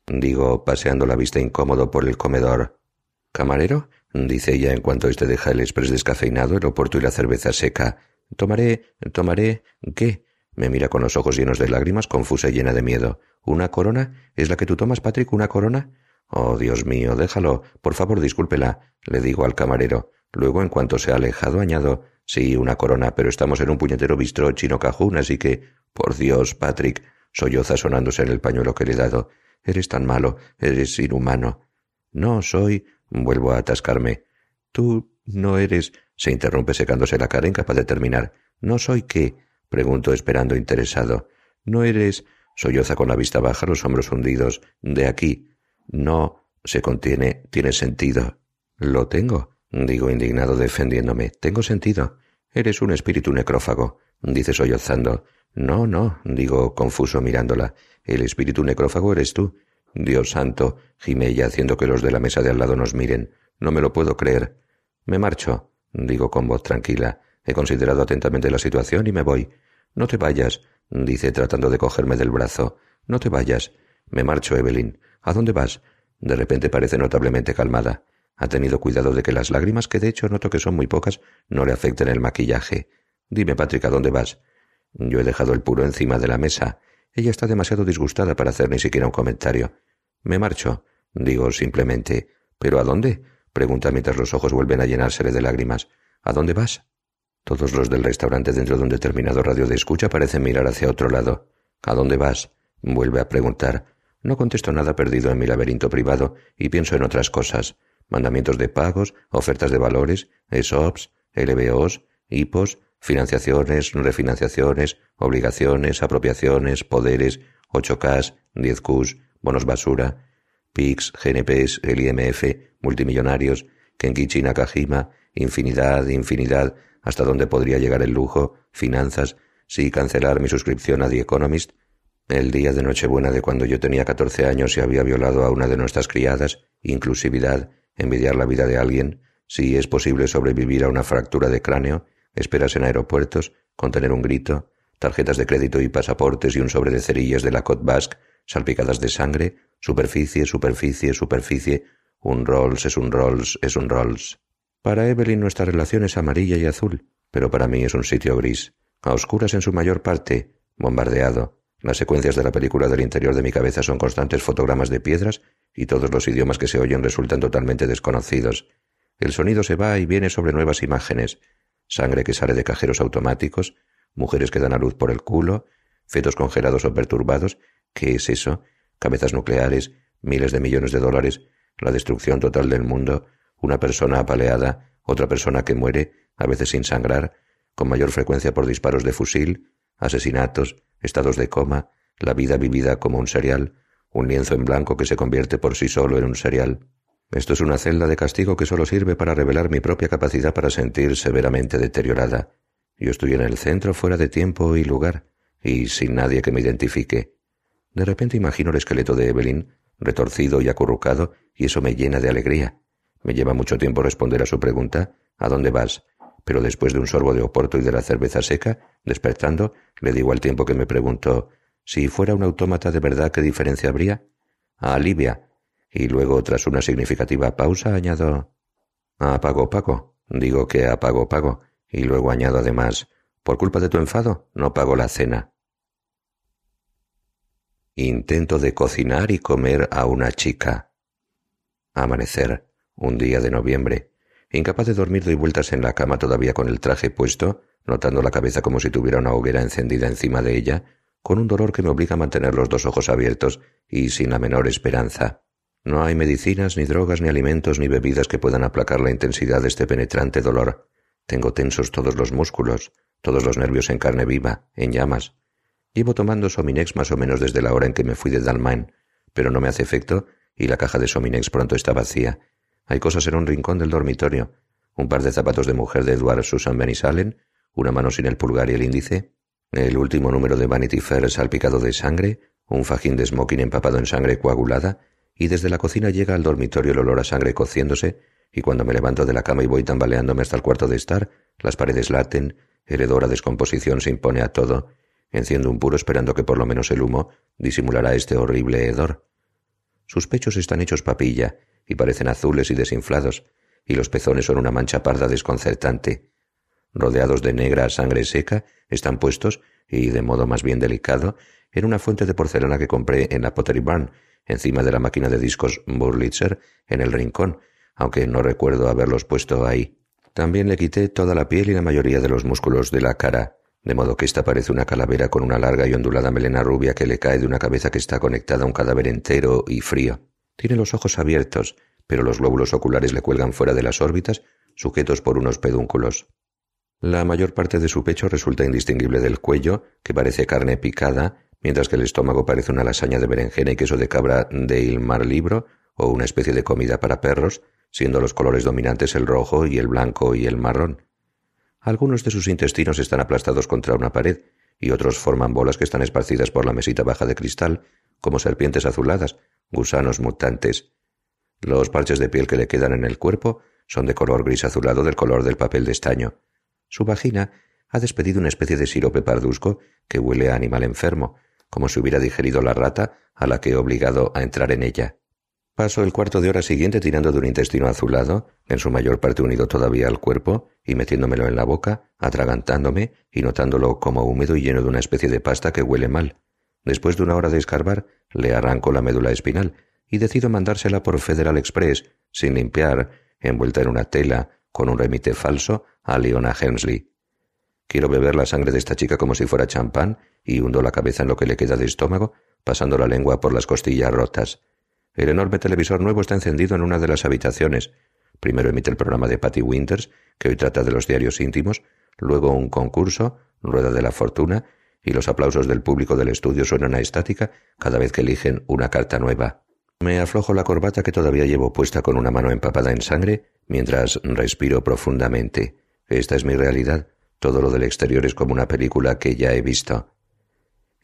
Digo, paseando la vista incómodo por el comedor. ¿Camarero? dice ella en cuanto éste deja el express descafeinado, el oporto y la cerveza seca. Tomaré. tomaré. ¿Qué? Me mira con los ojos llenos de lágrimas, confusa y llena de miedo. ¿Una corona? ¿Es la que tú tomas, Patrick? ¿Una corona? Oh, Dios mío, déjalo. Por favor, discúlpela, le digo al camarero. Luego, en cuanto se ha alejado, añado Sí, una corona, pero estamos en un puñetero bistró chino cajún, así que. Por Dios, Patrick, solloza sonándose en el pañuelo que le he dado. Eres tan malo, eres inhumano. No soy. vuelvo a atascarme. Tú no eres. se interrumpe secándose la cara, incapaz de terminar. ¿No soy qué? pregunto esperando interesado. No eres. solloza con la vista baja, los hombros hundidos. De aquí. No. se contiene. tiene sentido. Lo tengo. Digo indignado defendiéndome. Tengo sentido. Eres un espíritu necrófago, dice sollozando. No, no, digo confuso mirándola. El espíritu necrófago eres tú. Dios santo, gime ella haciendo que los de la mesa de al lado nos miren. No me lo puedo creer. Me marcho, digo con voz tranquila. He considerado atentamente la situación y me voy. No te vayas, dice tratando de cogerme del brazo. No te vayas. Me marcho, Evelyn. ¿A dónde vas? De repente parece notablemente calmada. Ha tenido cuidado de que las lágrimas, que de hecho noto que son muy pocas, no le afecten el maquillaje. Dime, Patrick, ¿a dónde vas? Yo he dejado el puro encima de la mesa. Ella está demasiado disgustada para hacer ni siquiera un comentario. Me marcho, digo simplemente. ¿Pero a dónde? pregunta mientras los ojos vuelven a llenársele de lágrimas. ¿A dónde vas? Todos los del restaurante dentro de un determinado radio de escucha parecen mirar hacia otro lado. ¿A dónde vas? vuelve a preguntar. No contesto nada perdido en mi laberinto privado y pienso en otras cosas. mandamientos de pagos, ofertas de valores, ESOPs, LBOs, HIPOs, financiaciones, refinanciaciones, obligaciones, apropiaciones, poderes, 8Ks, 10Qs, bonos basura, PICs, GNPs, el IMF, multimillonarios, Kenkichi Nakajima, infinidad, infinidad, hasta dónde podría llegar el lujo, finanzas, sí cancelar mi suscripción a The Economist, el día de Nochebuena de cuando yo tenía catorce años y había violado a una de nuestras criadas, inclusividad, envidiar la vida de alguien, si es posible sobrevivir a una fractura de cráneo, esperas en aeropuertos, contener un grito, tarjetas de crédito y pasaportes y un sobre de cerillas de la Côte Basque salpicadas de sangre, superficie, superficie, superficie, un Rolls es un Rolls es un Rolls. Para Evelyn nuestra relación es amarilla y azul, pero para mí es un sitio gris, a oscuras en su mayor parte, bombardeado. Las secuencias de la película del interior de mi cabeza son constantes fotogramas de piedras y todos los idiomas que se oyen resultan totalmente desconocidos. El sonido se va y viene sobre nuevas imágenes, sangre que sale de cajeros automáticos, mujeres que dan a luz por el culo, fetos congelados o perturbados, ¿qué es eso? Cabezas nucleares, miles de millones de dólares, la destrucción total del mundo, una persona apaleada, otra persona que muere, a veces sin sangrar, con mayor frecuencia por disparos de fusil, asesinatos, estados de coma, la vida vivida como un serial, un lienzo en blanco que se convierte por sí solo en un serial. Esto es una celda de castigo que solo sirve para revelar mi propia capacidad para sentir severamente deteriorada. Yo estoy en el centro fuera de tiempo y lugar, y sin nadie que me identifique. De repente imagino el esqueleto de Evelyn, retorcido y acurrucado, y eso me llena de alegría. Me lleva mucho tiempo responder a su pregunta ¿A dónde vas? Pero después de un sorbo de oporto y de la cerveza seca, despertando, le digo al tiempo que me pregunto si fuera un autómata de verdad, ¿qué diferencia habría? A Libia. Y luego, tras una significativa pausa, añado a Pago. Digo que a Pago Pago. Y luego añado además, por culpa de tu enfado, no pago la cena. Intento de cocinar y comer a una chica. Amanecer, un día de noviembre. Incapaz de dormir doy vueltas en la cama todavía con el traje puesto, notando la cabeza como si tuviera una hoguera encendida encima de ella, con un dolor que me obliga a mantener los dos ojos abiertos y sin la menor esperanza. No hay medicinas, ni drogas, ni alimentos, ni bebidas que puedan aplacar la intensidad de este penetrante dolor. Tengo tensos todos los músculos, todos los nervios en carne viva, en llamas. Llevo tomando Sominex más o menos desde la hora en que me fui de Dalmain, pero no me hace efecto y la caja de Sominex pronto está vacía. Hay cosas en un rincón del dormitorio, un par de zapatos de mujer de Edward Susan Benisalen, una mano sin el pulgar y el índice, el último número de Vanity Fair salpicado de sangre, un fajín de smoking empapado en sangre coagulada, y desde la cocina llega al dormitorio el olor a sangre cociéndose, y cuando me levanto de la cama y voy tambaleándome hasta el cuarto de estar, las paredes laten, el hedor a descomposición se impone a todo, Enciendo un puro esperando que por lo menos el humo disimulará este horrible hedor. Sus pechos están hechos papilla y parecen azules y desinflados, y los pezones son una mancha parda desconcertante. Rodeados de negra sangre seca, están puestos, y de modo más bien delicado, en una fuente de porcelana que compré en la Pottery Barn, encima de la máquina de discos Burlitzer, en el rincón, aunque no recuerdo haberlos puesto ahí. También le quité toda la piel y la mayoría de los músculos de la cara, de modo que ésta parece una calavera con una larga y ondulada melena rubia que le cae de una cabeza que está conectada a un cadáver entero y frío. Tiene los ojos abiertos, pero los glóbulos oculares le cuelgan fuera de las órbitas, sujetos por unos pedúnculos. La mayor parte de su pecho resulta indistinguible del cuello, que parece carne picada, mientras que el estómago parece una lasaña de berenjena y queso de cabra de Mar Libro o una especie de comida para perros, siendo los colores dominantes el rojo y el blanco y el marrón. Algunos de sus intestinos están aplastados contra una pared y otros forman bolas que están esparcidas por la mesita baja de cristal, como serpientes azuladas, gusanos mutantes. Los parches de piel que le quedan en el cuerpo son de color gris azulado del color del papel de estaño. Su vagina ha despedido una especie de sirope parduzco que huele a animal enfermo, como si hubiera digerido la rata a la que he obligado a entrar en ella. Paso el cuarto de hora siguiente tirando de un intestino azulado, en su mayor parte unido todavía al cuerpo, y metiéndomelo en la boca, atragantándome y notándolo como húmedo y lleno de una especie de pasta que huele mal. Después de una hora de escarbar, le arranco la médula espinal y decido mandársela por Federal Express, sin limpiar, envuelta en una tela, con un remite falso, a Leona Hemsley. Quiero beber la sangre de esta chica como si fuera champán y hundo la cabeza en lo que le queda de estómago, pasando la lengua por las costillas rotas. El enorme televisor nuevo está encendido en una de las habitaciones. Primero emite el programa de Patty Winters, que hoy trata de los diarios íntimos, luego un concurso, Rueda de la Fortuna, y los aplausos del público del estudio suenan a estática cada vez que eligen una carta nueva. Me aflojo la corbata que todavía llevo puesta con una mano empapada en sangre mientras respiro profundamente. Esta es mi realidad. Todo lo del exterior es como una película que ya he visto.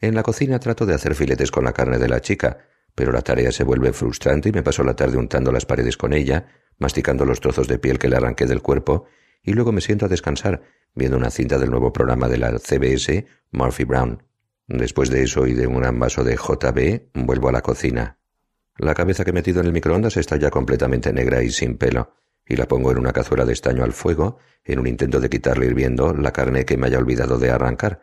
En la cocina trato de hacer filetes con la carne de la chica, pero la tarea se vuelve frustrante y me paso la tarde untando las paredes con ella, masticando los trozos de piel que le arranqué del cuerpo, y luego me siento a descansar, viendo una cinta del nuevo programa de la CBS, Murphy Brown. Después de eso y de un gran vaso de JB, vuelvo a la cocina. La cabeza que he metido en el microondas está ya completamente negra y sin pelo, y la pongo en una cazuela de estaño al fuego, en un intento de quitarle hirviendo la carne que me haya olvidado de arrancar.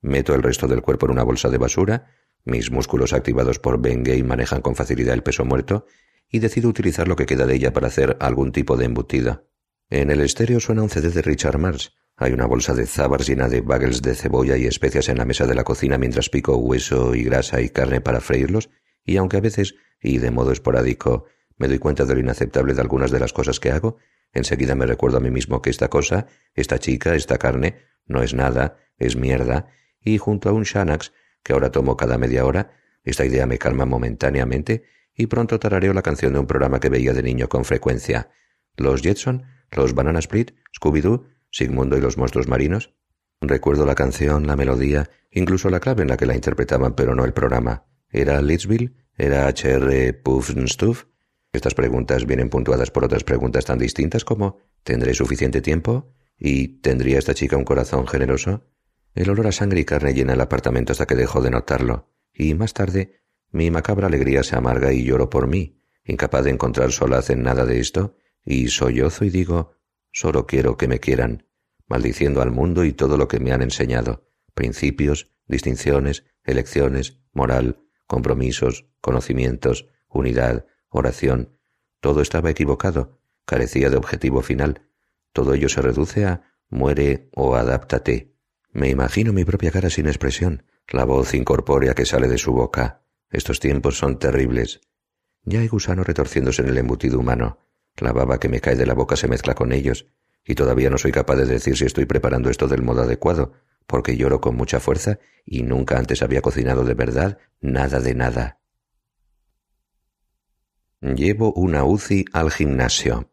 Meto el resto del cuerpo en una bolsa de basura, mis músculos activados por Bengay manejan con facilidad el peso muerto, y decido utilizar lo que queda de ella para hacer algún tipo de embutida. En el estéreo suena un CD de Richard Mars. Hay una bolsa de zabars llena de bagels de cebolla y especias en la mesa de la cocina mientras pico hueso y grasa y carne para freírlos, y aunque a veces, y de modo esporádico, me doy cuenta de lo inaceptable de algunas de las cosas que hago, enseguida me recuerdo a mí mismo que esta cosa, esta chica, esta carne, no es nada, es mierda, y junto a un Shanax, que ahora tomo cada media hora, esta idea me calma momentáneamente y pronto tarareo la canción de un programa que veía de niño con frecuencia. Los Jetson, los Banana Split, Scooby-Doo, Sigmundo y los monstruos marinos. Recuerdo la canción, la melodía, incluso la clave en la que la interpretaban, pero no el programa. ¿Era Lidsville? ¿Era H.R. Puffnstuff? Estas preguntas vienen puntuadas por otras preguntas tan distintas como ¿tendré suficiente tiempo? ¿Y tendría esta chica un corazón generoso? El olor a sangre y carne llena el apartamento hasta que dejo de notarlo, y más tarde mi macabra alegría se amarga y lloro por mí, incapaz de encontrar solaz en nada de esto, y sollozo y digo, solo quiero que me quieran, maldiciendo al mundo y todo lo que me han enseñado, principios, distinciones, elecciones, moral, compromisos, conocimientos, unidad, oración, todo estaba equivocado, carecía de objetivo final, todo ello se reduce a muere o adáptate. Me imagino mi propia cara sin expresión, la voz incorpórea que sale de su boca. Estos tiempos son terribles. Ya hay gusanos retorciéndose en el embutido humano. La baba que me cae de la boca se mezcla con ellos, y todavía no soy capaz de decir si estoy preparando esto del modo adecuado, porque lloro con mucha fuerza y nunca antes había cocinado de verdad nada de nada. Llevo una UCI al gimnasio.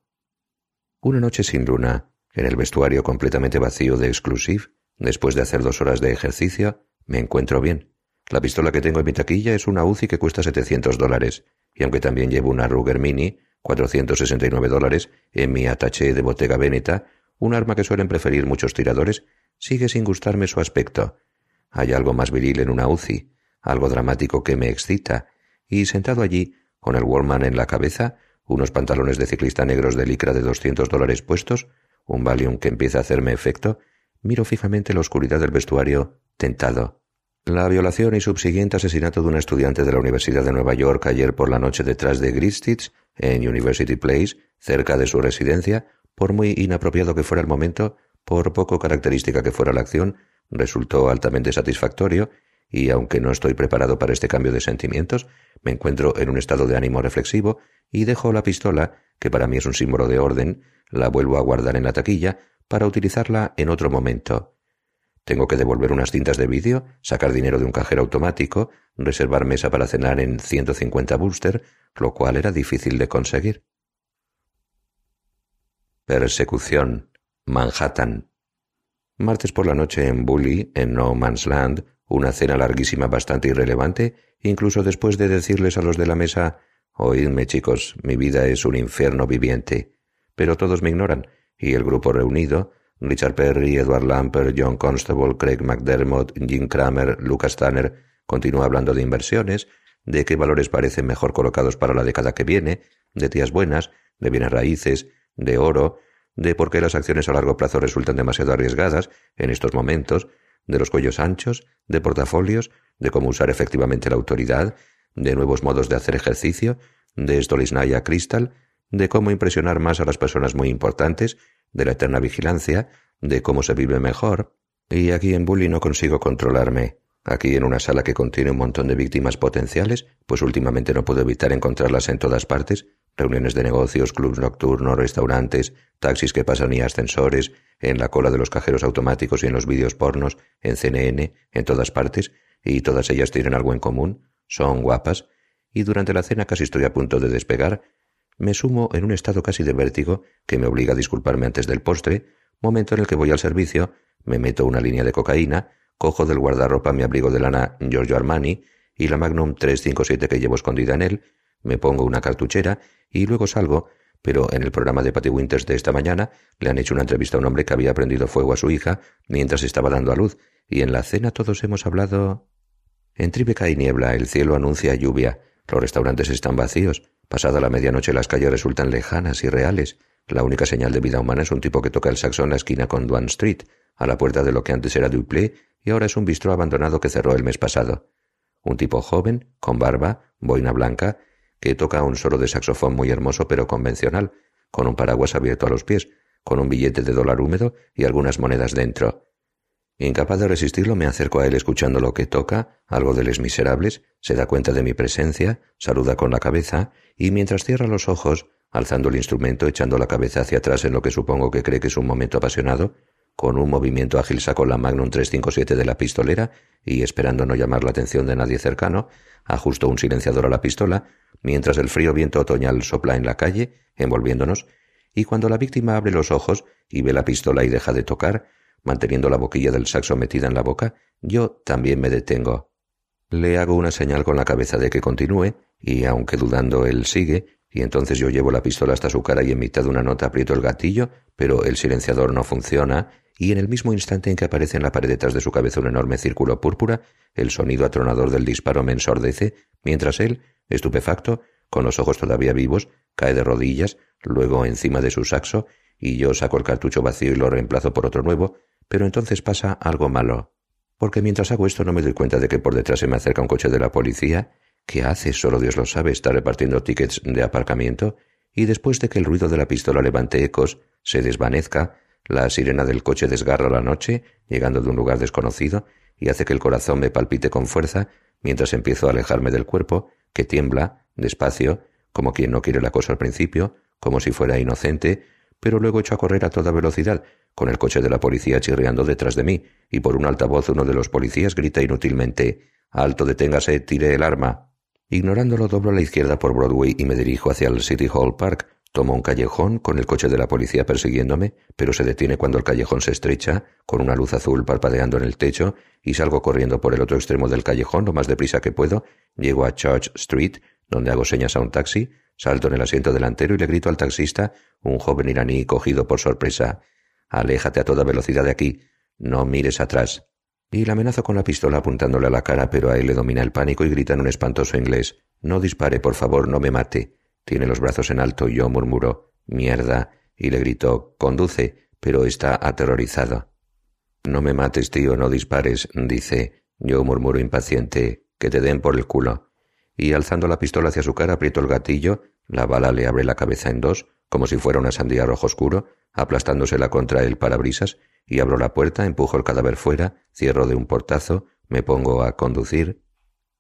Una noche sin luna, en el vestuario completamente vacío de Exclusive, después de hacer dos horas de ejercicio, me encuentro bien. La pistola que tengo en mi taquilla es una UCI que cuesta 700 dólares, y aunque también llevo una Ruger Mini, 469 dólares, en mi ataché de Bottega Veneta, un arma que suelen preferir muchos tiradores, sigue sin gustarme su aspecto. Hay algo más viril en una UCI, algo dramático que me excita, y sentado allí, con el Wallman en la cabeza, unos pantalones de ciclista negros de licra de doscientos dólares puestos, un Valium que empieza a hacerme efecto, miro fijamente la oscuridad del vestuario, tentado. La violación y subsiguiente asesinato de un estudiante de la Universidad de Nueva York ayer por la noche detrás de Gristitz, en University Place, cerca de su residencia, por muy inapropiado que fuera el momento, por poco característica que fuera la acción, resultó altamente satisfactorio y aunque no estoy preparado para este cambio de sentimientos, me encuentro en un estado de ánimo reflexivo y dejo la pistola, que para mí es un símbolo de orden, la vuelvo a guardar en la taquilla para utilizarla en otro momento. Tengo que devolver unas cintas de vídeo, sacar dinero de un cajero automático, reservar mesa para cenar en 150 booster, lo cual era difícil de conseguir. Persecución. Manhattan. Martes por la noche en Bully, en No Man's Land, una cena larguísima bastante irrelevante, incluso después de decirles a los de la mesa Oídme, chicos, mi vida es un infierno viviente. Pero todos me ignoran, y el grupo reunido, Richard Perry, Edward Lamper, John Constable, Craig McDermott, Jim Kramer, Lucas Tanner, continúa hablando de inversiones, de qué valores parecen mejor colocados para la década que viene, de tías buenas, de bienes raíces, de oro, de por qué las acciones a largo plazo resultan demasiado arriesgadas en estos momentos, de los cuellos anchos, de portafolios, de cómo usar efectivamente la autoridad, de nuevos modos de hacer ejercicio, de Stolisnaya Crystal, de cómo impresionar más a las personas muy importantes, de la eterna vigilancia, de cómo se vive mejor. Y aquí en Bully no consigo controlarme. Aquí en una sala que contiene un montón de víctimas potenciales, pues últimamente no puedo evitar encontrarlas en todas partes, reuniones de negocios, clubs nocturnos, restaurantes, taxis que pasan y ascensores, en la cola de los cajeros automáticos y en los vídeos pornos, en CNN, en todas partes, y todas ellas tienen algo en común, son guapas, y durante la cena casi estoy a punto de despegar, me sumo en un estado casi de vértigo que me obliga a disculparme antes del postre, momento en el que voy al servicio, me meto una línea de cocaína, cojo del guardarropa mi abrigo de lana Giorgio Armani y la Magnum 357 que llevo escondida en él, me pongo una cartuchera y luego salgo, pero en el programa de Patty Winters de esta mañana le han hecho una entrevista a un hombre que había prendido fuego a su hija mientras estaba dando a luz, y en la cena todos hemos hablado... En Tribeca y niebla, el cielo anuncia lluvia, los restaurantes están vacíos, pasada la medianoche las calles resultan lejanas y reales, la única señal de vida humana es un tipo que toca el saxo en la esquina con Duane Street, a la puerta de lo que antes era Duplé y ahora es un bistró abandonado que cerró el mes pasado. Un tipo joven, con barba, boina blanca, que toca un solo de saxofón muy hermoso pero convencional, con un paraguas abierto a los pies, con un billete de dólar húmedo y algunas monedas dentro. Incapaz de resistirlo, me acerco a él escuchando lo que toca, algo de Les Miserables, se da cuenta de mi presencia, saluda con la cabeza y mientras cierra los ojos, alzando el instrumento, echando la cabeza hacia atrás en lo que supongo que cree que es un momento apasionado, con un movimiento ágil sacó la Magnum 357 de la pistolera y, esperando no llamar la atención de nadie cercano, ajustó un silenciador a la pistola, mientras el frío viento otoñal sopla en la calle, envolviéndonos, y cuando la víctima abre los ojos y ve la pistola y deja de tocar, manteniendo la boquilla del saxo metida en la boca, yo también me detengo. Le hago una señal con la cabeza de que continúe, y aunque dudando él sigue, y entonces yo llevo la pistola hasta su cara y en mitad de una nota aprieto el gatillo, pero el silenciador no funciona, y en el mismo instante en que aparece en la pared detrás de su cabeza un enorme círculo púrpura, el sonido atronador del disparo me ensordece, mientras él, estupefacto, con los ojos todavía vivos, cae de rodillas, luego encima de su saxo, y yo saco el cartucho vacío y lo reemplazo por otro nuevo, pero entonces pasa algo malo. Porque mientras hago esto no me doy cuenta de que por detrás se me acerca un coche de la policía, que hace, solo Dios lo sabe, está repartiendo tickets de aparcamiento, y después de que el ruido de la pistola levante ecos, se desvanezca, la sirena del coche desgarra la noche, llegando de un lugar desconocido, y hace que el corazón me palpite con fuerza, mientras empiezo a alejarme del cuerpo, que tiembla, despacio, como quien no quiere la cosa al principio, como si fuera inocente, pero luego echo a correr a toda velocidad, con el coche de la policía chirriando detrás de mí, y por un altavoz uno de los policías grita inútilmente Alto, deténgase, tire el arma. Ignorándolo doblo a la izquierda por Broadway y me dirijo hacia el City Hall Park, Tomo un callejón con el coche de la policía persiguiéndome, pero se detiene cuando el callejón se estrecha, con una luz azul parpadeando en el techo, y salgo corriendo por el otro extremo del callejón lo más deprisa que puedo, llego a Church Street, donde hago señas a un taxi, salto en el asiento delantero y le grito al taxista, un joven iraní cogido por sorpresa, Aléjate a toda velocidad de aquí, no mires atrás. Y le amenazo con la pistola apuntándole a la cara, pero a él le domina el pánico y grita en un espantoso inglés, No dispare, por favor, no me mate. Tiene los brazos en alto y yo murmuro Mierda. y le grito Conduce, pero está aterrorizado. No me mates, tío, no dispares, dice. Yo murmuro impaciente Que te den por el culo. Y alzando la pistola hacia su cara aprieto el gatillo, la bala le abre la cabeza en dos, como si fuera una sandía rojo oscuro, aplastándosela contra el parabrisas, y abro la puerta, empujo el cadáver fuera, cierro de un portazo, me pongo a conducir.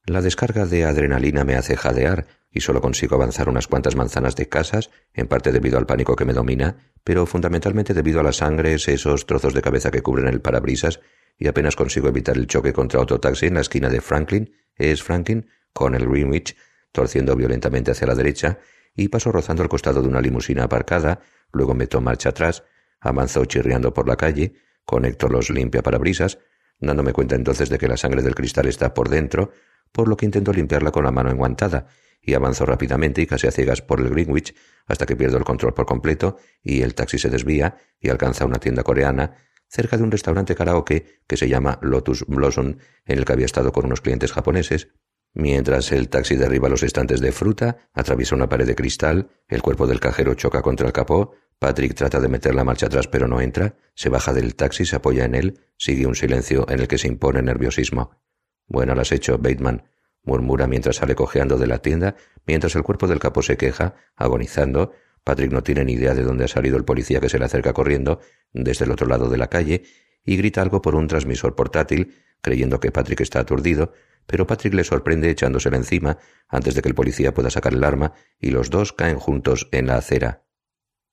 La descarga de adrenalina me hace jadear, y solo consigo avanzar unas cuantas manzanas de casas, en parte debido al pánico que me domina, pero fundamentalmente debido a la sangre, esos trozos de cabeza que cubren el parabrisas, y apenas consigo evitar el choque contra otro taxi en la esquina de Franklin, es Franklin, con el Greenwich, torciendo violentamente hacia la derecha, y paso rozando al costado de una limusina aparcada, luego meto marcha atrás, avanzo chirriando por la calle, conecto los limpia parabrisas, dándome cuenta entonces de que la sangre del cristal está por dentro, por lo que intento limpiarla con la mano enguantada, y avanzo rápidamente y casi a ciegas por el Greenwich hasta que pierdo el control por completo y el taxi se desvía y alcanza una tienda coreana cerca de un restaurante karaoke que se llama Lotus Blossom en el que había estado con unos clientes japoneses. Mientras el taxi derriba los estantes de fruta, atraviesa una pared de cristal, el cuerpo del cajero choca contra el capó, Patrick trata de meter la marcha atrás pero no entra, se baja del taxi, se apoya en él, sigue un silencio en el que se impone nerviosismo. Bueno, lo has hecho, Bateman, murmura mientras sale cojeando de la tienda, mientras el cuerpo del capo se queja, agonizando. Patrick no tiene ni idea de dónde ha salido el policía que se le acerca corriendo desde el otro lado de la calle y grita algo por un transmisor portátil creyendo que Patrick está aturdido, pero Patrick le sorprende echándosela encima antes de que el policía pueda sacar el arma y los dos caen juntos en la acera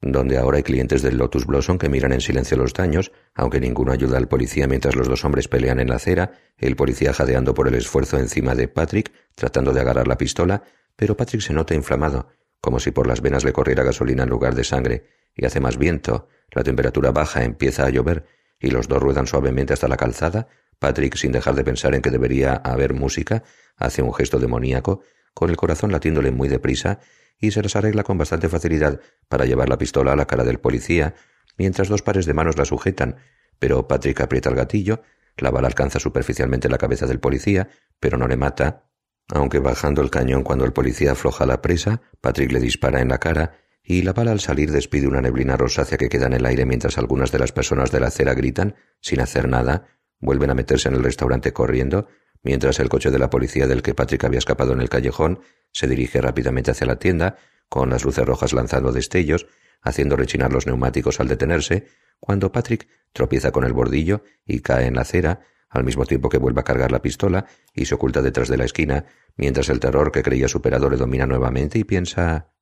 donde ahora hay clientes del Lotus Blossom que miran en silencio los daños, aunque ninguno ayuda al policía mientras los dos hombres pelean en la acera, el policía jadeando por el esfuerzo encima de Patrick, tratando de agarrar la pistola, pero Patrick se nota inflamado, como si por las venas le corriera gasolina en lugar de sangre, y hace más viento, la temperatura baja, empieza a llover, y los dos ruedan suavemente hasta la calzada, Patrick, sin dejar de pensar en que debería haber música, hace un gesto demoníaco, con el corazón latiéndole muy deprisa, y se las arregla con bastante facilidad para llevar la pistola a la cara del policía, mientras dos pares de manos la sujetan, pero Patrick aprieta el gatillo, la bala alcanza superficialmente la cabeza del policía, pero no le mata, aunque bajando el cañón cuando el policía afloja la presa, Patrick le dispara en la cara y la bala al salir despide una neblina rosácea que queda en el aire mientras algunas de las personas de la acera gritan, sin hacer nada, vuelven a meterse en el restaurante corriendo, mientras el coche de la policía del que Patrick había escapado en el callejón se dirige rápidamente hacia la tienda, con las luces rojas lanzando destellos, haciendo rechinar los neumáticos al detenerse, cuando Patrick tropieza con el bordillo y cae en la acera, al mismo tiempo que vuelve a cargar la pistola y se oculta detrás de la esquina, mientras el terror que creía superado le domina nuevamente y piensa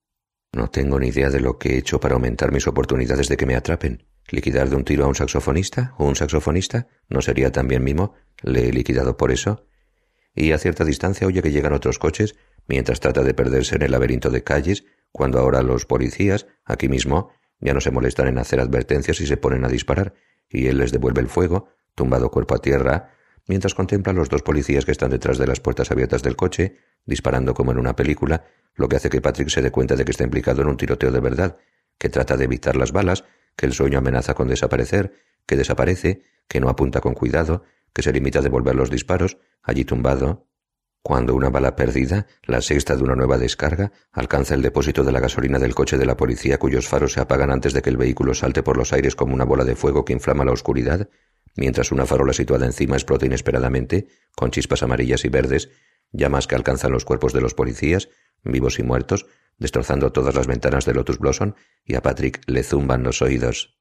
No tengo ni idea de lo que he hecho para aumentar mis oportunidades de que me atrapen. ¿Liquidar de un tiro a un saxofonista o un saxofonista? ¿No sería también mimo? ¿Le he liquidado por eso? Y a cierta distancia oye que llegan otros coches mientras trata de perderse en el laberinto de calles, cuando ahora los policías, aquí mismo, ya no se molestan en hacer advertencias y se ponen a disparar, y él les devuelve el fuego, tumbado cuerpo a tierra, mientras contempla a los dos policías que están detrás de las puertas abiertas del coche, disparando como en una película, lo que hace que Patrick se dé cuenta de que está implicado en un tiroteo de verdad, que trata de evitar las balas, que el sueño amenaza con desaparecer, que desaparece, que no apunta con cuidado, que se limita a devolver los disparos, allí tumbado, cuando una bala perdida, la sexta de una nueva descarga, alcanza el depósito de la gasolina del coche de la policía cuyos faros se apagan antes de que el vehículo salte por los aires como una bola de fuego que inflama la oscuridad, mientras una farola situada encima explota inesperadamente, con chispas amarillas y verdes, llamas que alcanzan los cuerpos de los policías, vivos y muertos, destrozando todas las ventanas de Lotus Blossom, y a Patrick le zumban los oídos.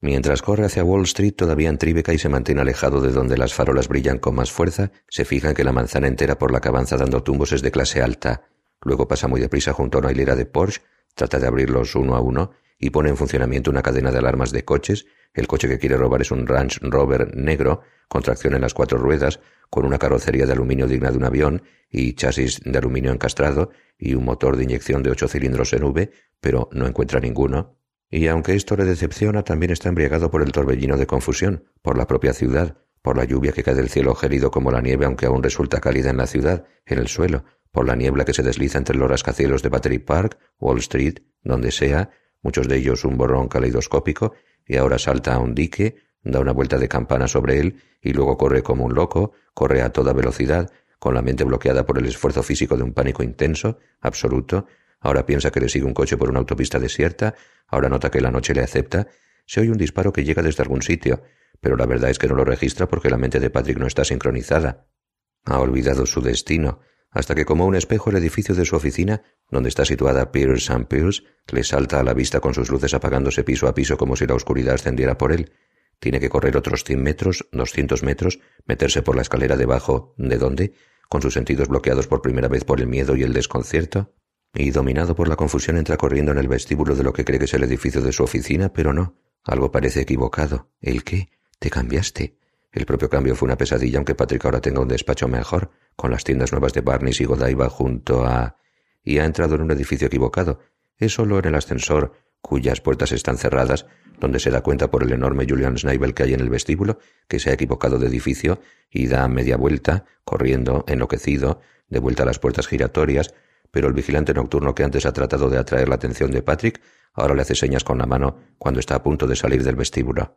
Mientras corre hacia Wall Street todavía en Tribeca y se mantiene alejado de donde las farolas brillan con más fuerza, se fija en que la manzana entera por la que avanza dando tumbos es de clase alta. Luego pasa muy deprisa junto a una hilera de Porsche, trata de abrirlos uno a uno y pone en funcionamiento una cadena de alarmas de coches. El coche que quiere robar es un Ranch Rover negro, con tracción en las cuatro ruedas, con una carrocería de aluminio digna de un avión y chasis de aluminio encastrado y un motor de inyección de ocho cilindros en V, pero no encuentra ninguno. Y aunque esto le decepciona, también está embriagado por el torbellino de confusión, por la propia ciudad, por la lluvia que cae del cielo gelido como la nieve, aunque aún resulta cálida en la ciudad, en el suelo, por la niebla que se desliza entre los rascacielos de Battery Park, Wall Street, donde sea, muchos de ellos un borrón caleidoscópico, y ahora salta a un dique, da una vuelta de campana sobre él, y luego corre como un loco, corre a toda velocidad, con la mente bloqueada por el esfuerzo físico de un pánico intenso, absoluto, Ahora piensa que le sigue un coche por una autopista desierta, ahora nota que la noche le acepta, se oye un disparo que llega desde algún sitio, pero la verdad es que no lo registra porque la mente de Patrick no está sincronizada. Ha olvidado su destino, hasta que como un espejo el edificio de su oficina, donde está situada Pierce and Pierce, le salta a la vista con sus luces apagándose piso a piso como si la oscuridad ascendiera por él. Tiene que correr otros cien metros, doscientos metros, meterse por la escalera debajo, ¿de dónde? Con sus sentidos bloqueados por primera vez por el miedo y el desconcierto y dominado por la confusión entra corriendo en el vestíbulo de lo que cree que es el edificio de su oficina, pero no. Algo parece equivocado. ¿El qué? ¿Te cambiaste? El propio cambio fue una pesadilla, aunque Patrick ahora tenga un despacho mejor, con las tiendas nuevas de Barnes y Godiva junto a... y ha entrado en un edificio equivocado. Es solo en el ascensor, cuyas puertas están cerradas, donde se da cuenta por el enorme Julian Snibel que hay en el vestíbulo, que se ha equivocado de edificio y da media vuelta, corriendo, enloquecido, de vuelta a las puertas giratorias, pero el vigilante nocturno que antes ha tratado de atraer la atención de Patrick ahora le hace señas con la mano cuando está a punto de salir del vestíbulo.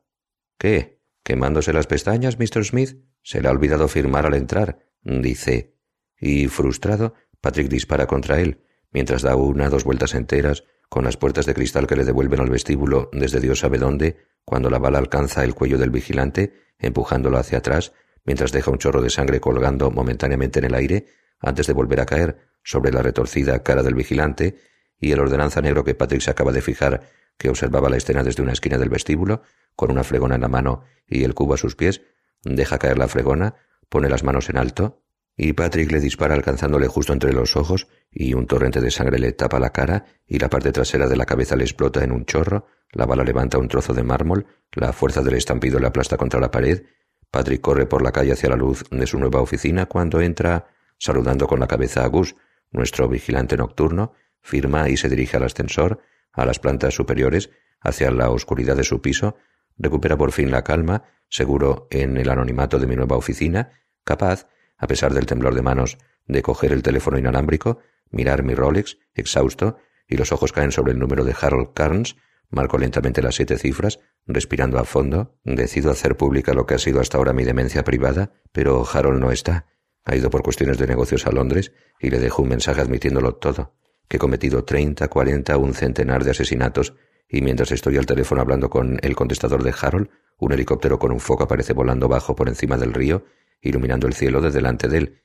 ¿Qué? ¿Quemándose las pestañas, Mr. Smith? Se le ha olvidado firmar al entrar, dice. Y, frustrado, Patrick dispara contra él, mientras da una dos vueltas enteras, con las puertas de cristal que le devuelven al vestíbulo desde Dios sabe dónde, cuando la bala alcanza el cuello del vigilante, empujándolo hacia atrás, mientras deja un chorro de sangre colgando momentáneamente en el aire, antes de volver a caer, sobre la retorcida cara del vigilante y el ordenanza negro que Patrick se acaba de fijar, que observaba la escena desde una esquina del vestíbulo, con una fregona en la mano y el cubo a sus pies, deja caer la fregona, pone las manos en alto y Patrick le dispara alcanzándole justo entre los ojos y un torrente de sangre le tapa la cara y la parte trasera de la cabeza le explota en un chorro, la bala levanta un trozo de mármol, la fuerza del estampido le aplasta contra la pared, Patrick corre por la calle hacia la luz de su nueva oficina cuando entra, saludando con la cabeza a Gus, nuestro vigilante nocturno, firma y se dirige al ascensor, a las plantas superiores, hacia la oscuridad de su piso, recupera por fin la calma, seguro en el anonimato de mi nueva oficina, capaz, a pesar del temblor de manos, de coger el teléfono inalámbrico, mirar mi Rolex, exhausto, y los ojos caen sobre el número de Harold Carnes, marco lentamente las siete cifras, respirando a fondo, decido hacer pública lo que ha sido hasta ahora mi demencia privada, pero Harold no está. Ha ido por cuestiones de negocios a Londres y le dejo un mensaje admitiéndolo todo, que he cometido treinta, cuarenta, un centenar de asesinatos y mientras estoy al teléfono hablando con el contestador de Harold, un helicóptero con un foco aparece volando bajo por encima del río, iluminando el cielo de delante de él.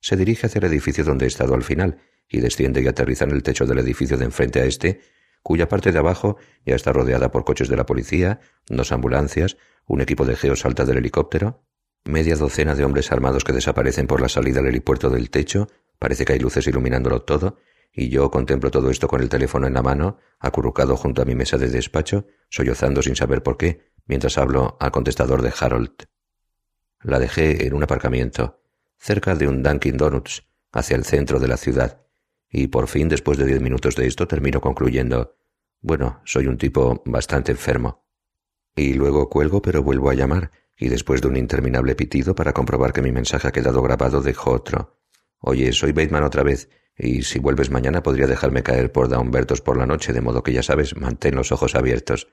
Se dirige hacia el edificio donde he estado al final, y desciende y aterriza en el techo del edificio de enfrente a este, cuya parte de abajo ya está rodeada por coches de la policía, dos ambulancias, un equipo de geo salta del helicóptero, media docena de hombres armados que desaparecen por la salida del helipuerto del techo, parece que hay luces iluminándolo todo, y yo contemplo todo esto con el teléfono en la mano, acurrucado junto a mi mesa de despacho, sollozando sin saber por qué, mientras hablo al contestador de Harold. La dejé en un aparcamiento, cerca de un Dunkin' Donuts, hacia el centro de la ciudad, y por fin, después de diez minutos de esto, termino concluyendo bueno, soy un tipo bastante enfermo. Y luego cuelgo, pero vuelvo a llamar, y después de un interminable pitido para comprobar que mi mensaje ha quedado grabado, dejo otro. Oye, soy Bateman otra vez, y si vuelves mañana podría dejarme caer por Daumbertos por la noche, de modo que ya sabes, mantén los ojos abiertos.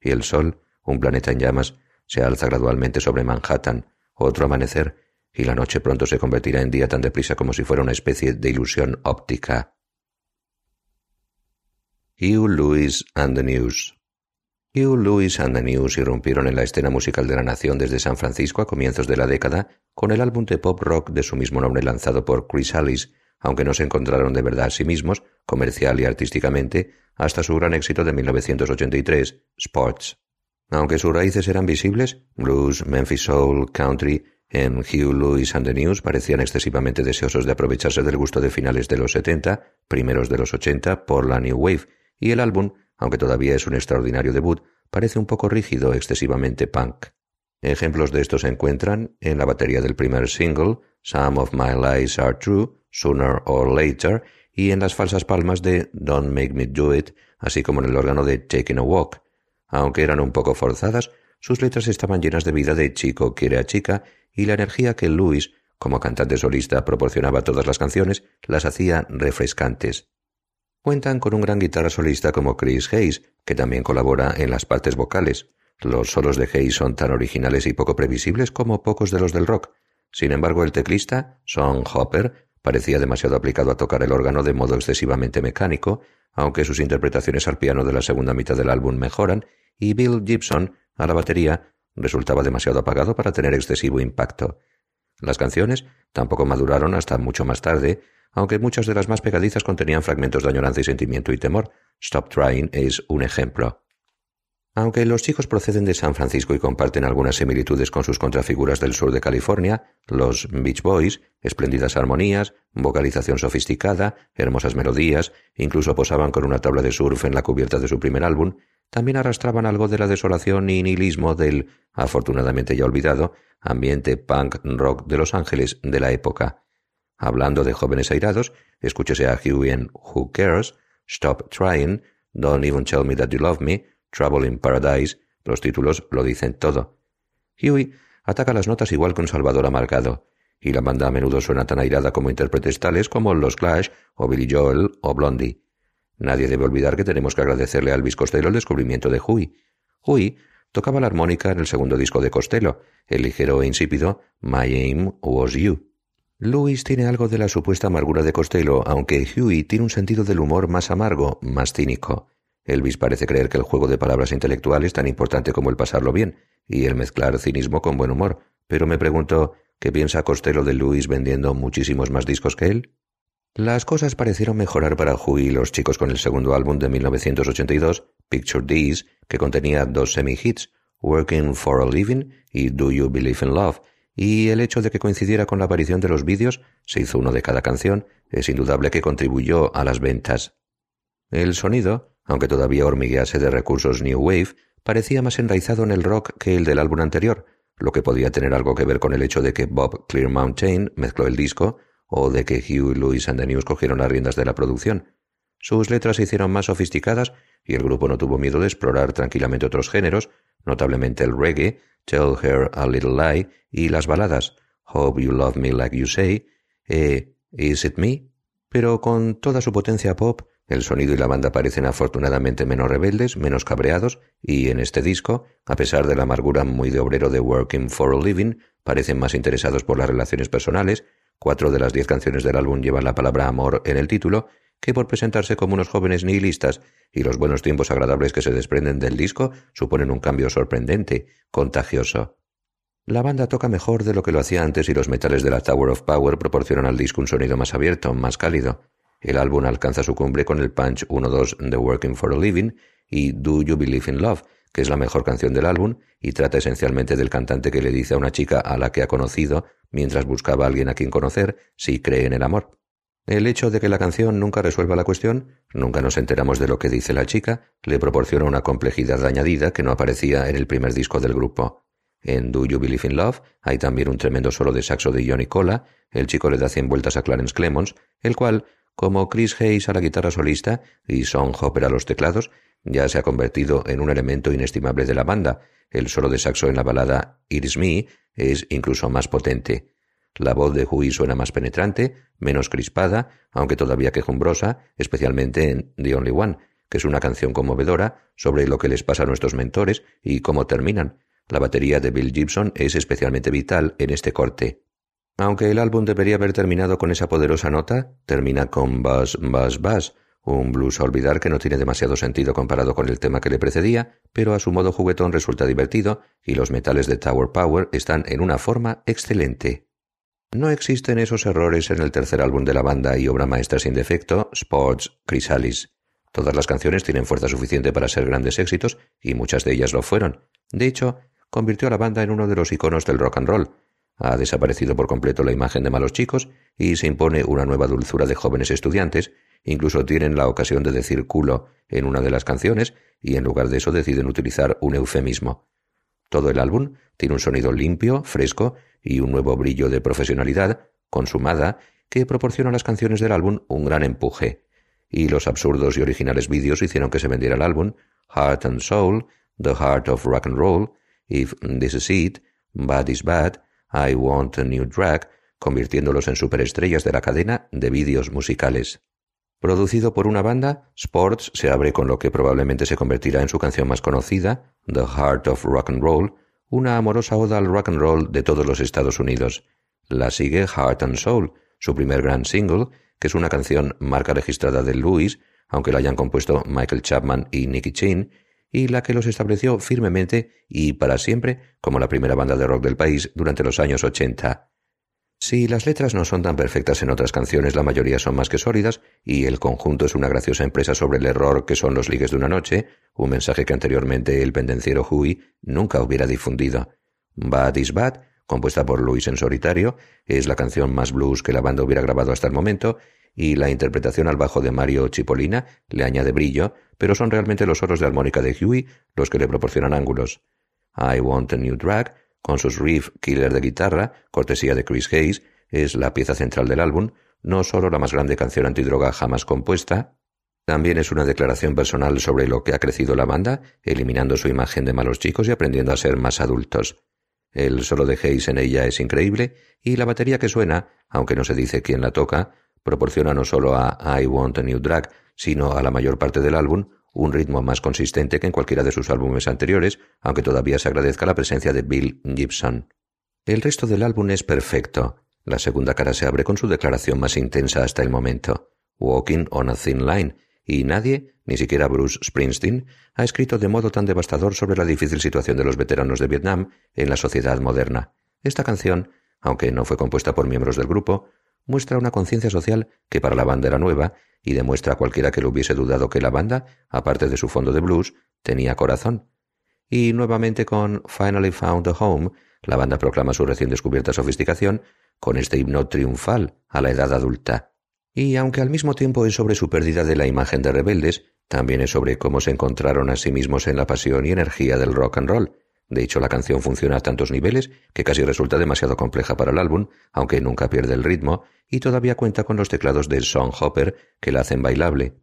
Y el sol, un planeta en llamas, se alza gradualmente sobre Manhattan, otro amanecer, y la noche pronto se convertirá en día tan deprisa como si fuera una especie de ilusión óptica. Hugh Lewis and the News Hugh Lewis and the News irrumpieron en la escena musical de la nación desde San Francisco a comienzos de la década con el álbum de pop rock de su mismo nombre lanzado por Chris Alice, aunque no se encontraron de verdad a sí mismos, comercial y artísticamente, hasta su gran éxito de 1983, Sports. Aunque sus raíces eran visibles, blues, Memphis Soul, country, en Hugh Lewis and the News parecían excesivamente deseosos de aprovecharse del gusto de finales de los 70, primeros de los 80, por la New Wave, y el álbum, aunque todavía es un extraordinario debut, parece un poco rígido, excesivamente punk. Ejemplos de esto se encuentran en la batería del primer single, Some of My Lies Are True, Sooner or Later, y en las falsas palmas de Don't Make Me Do It, así como en el órgano de Taking a Walk. Aunque eran un poco forzadas, sus letras estaban llenas de vida de chico quiere a chica, y la energía que Louis, como cantante solista, proporcionaba a todas las canciones, las hacía refrescantes. Cuentan con un gran guitarra solista como Chris Hayes, que también colabora en las partes vocales. Los solos de Hayes son tan originales y poco previsibles como pocos de los del rock. Sin embargo, el teclista, Sean Hopper, parecía demasiado aplicado a tocar el órgano de modo excesivamente mecánico, aunque sus interpretaciones al piano de la segunda mitad del álbum mejoran, y Bill Gibson, a la batería, resultaba demasiado apagado para tener excesivo impacto. Las canciones tampoco maduraron hasta mucho más tarde, aunque muchas de las más pegadizas contenían fragmentos de añoranza y sentimiento y temor. Stop Trying es un ejemplo. Aunque los chicos proceden de San Francisco y comparten algunas similitudes con sus contrafiguras del sur de California, los Beach Boys, espléndidas armonías, vocalización sofisticada, hermosas melodías, incluso posaban con una tabla de surf en la cubierta de su primer álbum, también arrastraban algo de la desolación y nihilismo del, afortunadamente ya olvidado, ambiente punk rock de Los Ángeles de la época. Hablando de jóvenes airados, escúchese a Huey en Who Cares, Stop Trying, Don't Even Tell Me That You Love Me, Trouble in Paradise, los títulos lo dicen todo. Huey ataca las notas igual que un salvador amargado, y la banda a menudo suena tan airada como intérpretes tales como los Clash o Billy Joel o Blondie. Nadie debe olvidar que tenemos que agradecerle a Elvis Costello el descubrimiento de Huey. Huey tocaba la armónica en el segundo disco de Costello, el ligero e insípido My Aim Was You. Louis tiene algo de la supuesta amargura de Costello, aunque Huey tiene un sentido del humor más amargo, más cínico. Elvis parece creer que el juego de palabras intelectual es tan importante como el pasarlo bien, y el mezclar cinismo con buen humor, pero me pregunto, ¿qué piensa Costello de Louis vendiendo muchísimos más discos que él? Las cosas parecieron mejorar para Huey y los chicos con el segundo álbum de 1982, Picture These, que contenía dos semi-hits, Working for a Living y Do You Believe in Love, y el hecho de que coincidiera con la aparición de los vídeos, se hizo uno de cada canción, es indudable que contribuyó a las ventas. El sonido, aunque todavía hormiguease de recursos New Wave, parecía más enraizado en el rock que el del álbum anterior, lo que podía tener algo que ver con el hecho de que Bob Clearmountain mezcló el disco o de que Hugh Lewis and the News cogieron las riendas de la producción. Sus letras se hicieron más sofisticadas y el grupo no tuvo miedo de explorar tranquilamente otros géneros, notablemente el reggae, Tell Her a Little Lie y las baladas Hope You Love Me Like You Say e Is It Me, pero con toda su potencia pop, el sonido y la banda parecen afortunadamente menos rebeldes, menos cabreados, y en este disco, a pesar de la amargura muy de obrero de Working for a Living, parecen más interesados por las relaciones personales, cuatro de las diez canciones del álbum llevan la palabra amor en el título, que por presentarse como unos jóvenes nihilistas y los buenos tiempos agradables que se desprenden del disco suponen un cambio sorprendente, contagioso. La banda toca mejor de lo que lo hacía antes y los metales de la Tower of Power proporcionan al disco un sonido más abierto, más cálido. El álbum alcanza su cumbre con el punch 1-2 de Working for a Living y Do You Believe in Love, que es la mejor canción del álbum y trata esencialmente del cantante que le dice a una chica a la que ha conocido, mientras buscaba a alguien a quien conocer, si cree en el amor. El hecho de que la canción nunca resuelva la cuestión, nunca nos enteramos de lo que dice la chica, le proporciona una complejidad añadida que no aparecía en el primer disco del grupo. En Do You Believe in Love hay también un tremendo solo de saxo de Johnny Cola, el chico le da cien vueltas a Clarence Clemons, el cual como Chris Hayes a la guitarra solista y Son Hopper a los teclados, ya se ha convertido en un elemento inestimable de la banda. El solo de saxo en la balada It Me es incluso más potente. La voz de Hui suena más penetrante, menos crispada, aunque todavía quejumbrosa, especialmente en The Only One, que es una canción conmovedora sobre lo que les pasa a nuestros mentores y cómo terminan. La batería de Bill Gibson es especialmente vital en este corte. Aunque el álbum debería haber terminado con esa poderosa nota, termina con Buzz, Buzz, Buzz, un blues a olvidar que no tiene demasiado sentido comparado con el tema que le precedía, pero a su modo juguetón resulta divertido y los metales de Tower Power están en una forma excelente. No existen esos errores en el tercer álbum de la banda y obra maestra sin defecto, Sports Chrysalis. Todas las canciones tienen fuerza suficiente para ser grandes éxitos y muchas de ellas lo fueron. De hecho, convirtió a la banda en uno de los iconos del rock and roll, ha desaparecido por completo la imagen de malos chicos y se impone una nueva dulzura de jóvenes estudiantes, incluso tienen la ocasión de decir culo en una de las canciones y en lugar de eso deciden utilizar un eufemismo. Todo el álbum tiene un sonido limpio, fresco y un nuevo brillo de profesionalidad, consumada, que proporciona a las canciones del álbum un gran empuje. Y los absurdos y originales vídeos hicieron que se vendiera el álbum Heart and Soul, The Heart of Rock and Roll, If This Is It, Bad Is Bad, I Want a New Drag, convirtiéndolos en superestrellas de la cadena de vídeos musicales. Producido por una banda, Sports se abre con lo que probablemente se convertirá en su canción más conocida, The Heart of Rock and Roll, una amorosa oda al rock and roll de todos los Estados Unidos. La sigue Heart and Soul, su primer gran single, que es una canción marca registrada de Louis, aunque la hayan compuesto Michael Chapman y Nicky Chin, y la que los estableció firmemente y para siempre como la primera banda de rock del país durante los años 80. Si las letras no son tan perfectas en otras canciones, la mayoría son más que sólidas, y el conjunto es una graciosa empresa sobre el error que son los ligues de una noche, un mensaje que anteriormente el pendenciero Huey nunca hubiera difundido. Bad is Bad, compuesta por Luis en solitario, es la canción más blues que la banda hubiera grabado hasta el momento, y la interpretación al bajo de Mario Cipollina le añade brillo, pero son realmente los oros de armónica de Huey los que le proporcionan ángulos. I Want a New Drag, con sus riff killer de guitarra, cortesía de Chris Hayes, es la pieza central del álbum, no solo la más grande canción antidroga jamás compuesta, también es una declaración personal sobre lo que ha crecido la banda, eliminando su imagen de malos chicos y aprendiendo a ser más adultos. El solo de Hayes en ella es increíble y la batería que suena, aunque no se dice quién la toca, proporciona no solo a I Want a New Drag, sino a la mayor parte del álbum un ritmo más consistente que en cualquiera de sus álbumes anteriores, aunque todavía se agradezca la presencia de Bill Gibson. El resto del álbum es perfecto. La segunda cara se abre con su declaración más intensa hasta el momento, Walking on a Thin Line, y nadie, ni siquiera Bruce Springsteen, ha escrito de modo tan devastador sobre la difícil situación de los veteranos de Vietnam en la sociedad moderna. Esta canción, aunque no fue compuesta por miembros del grupo, muestra una conciencia social que para la banda era nueva y demuestra a cualquiera que lo hubiese dudado que la banda, aparte de su fondo de blues, tenía corazón. y nuevamente con Finally Found a Home, la banda proclama su recién descubierta sofisticación con este himno triunfal a la edad adulta. Y aunque al mismo tiempo es sobre su pérdida de la imagen de rebeldes, también es sobre cómo se encontraron a sí mismos en la pasión y energía del rock and roll. De hecho, la canción funciona a tantos niveles que casi resulta demasiado compleja para el álbum, aunque nunca pierde el ritmo, y todavía cuenta con los teclados de Song Hopper que la hacen bailable.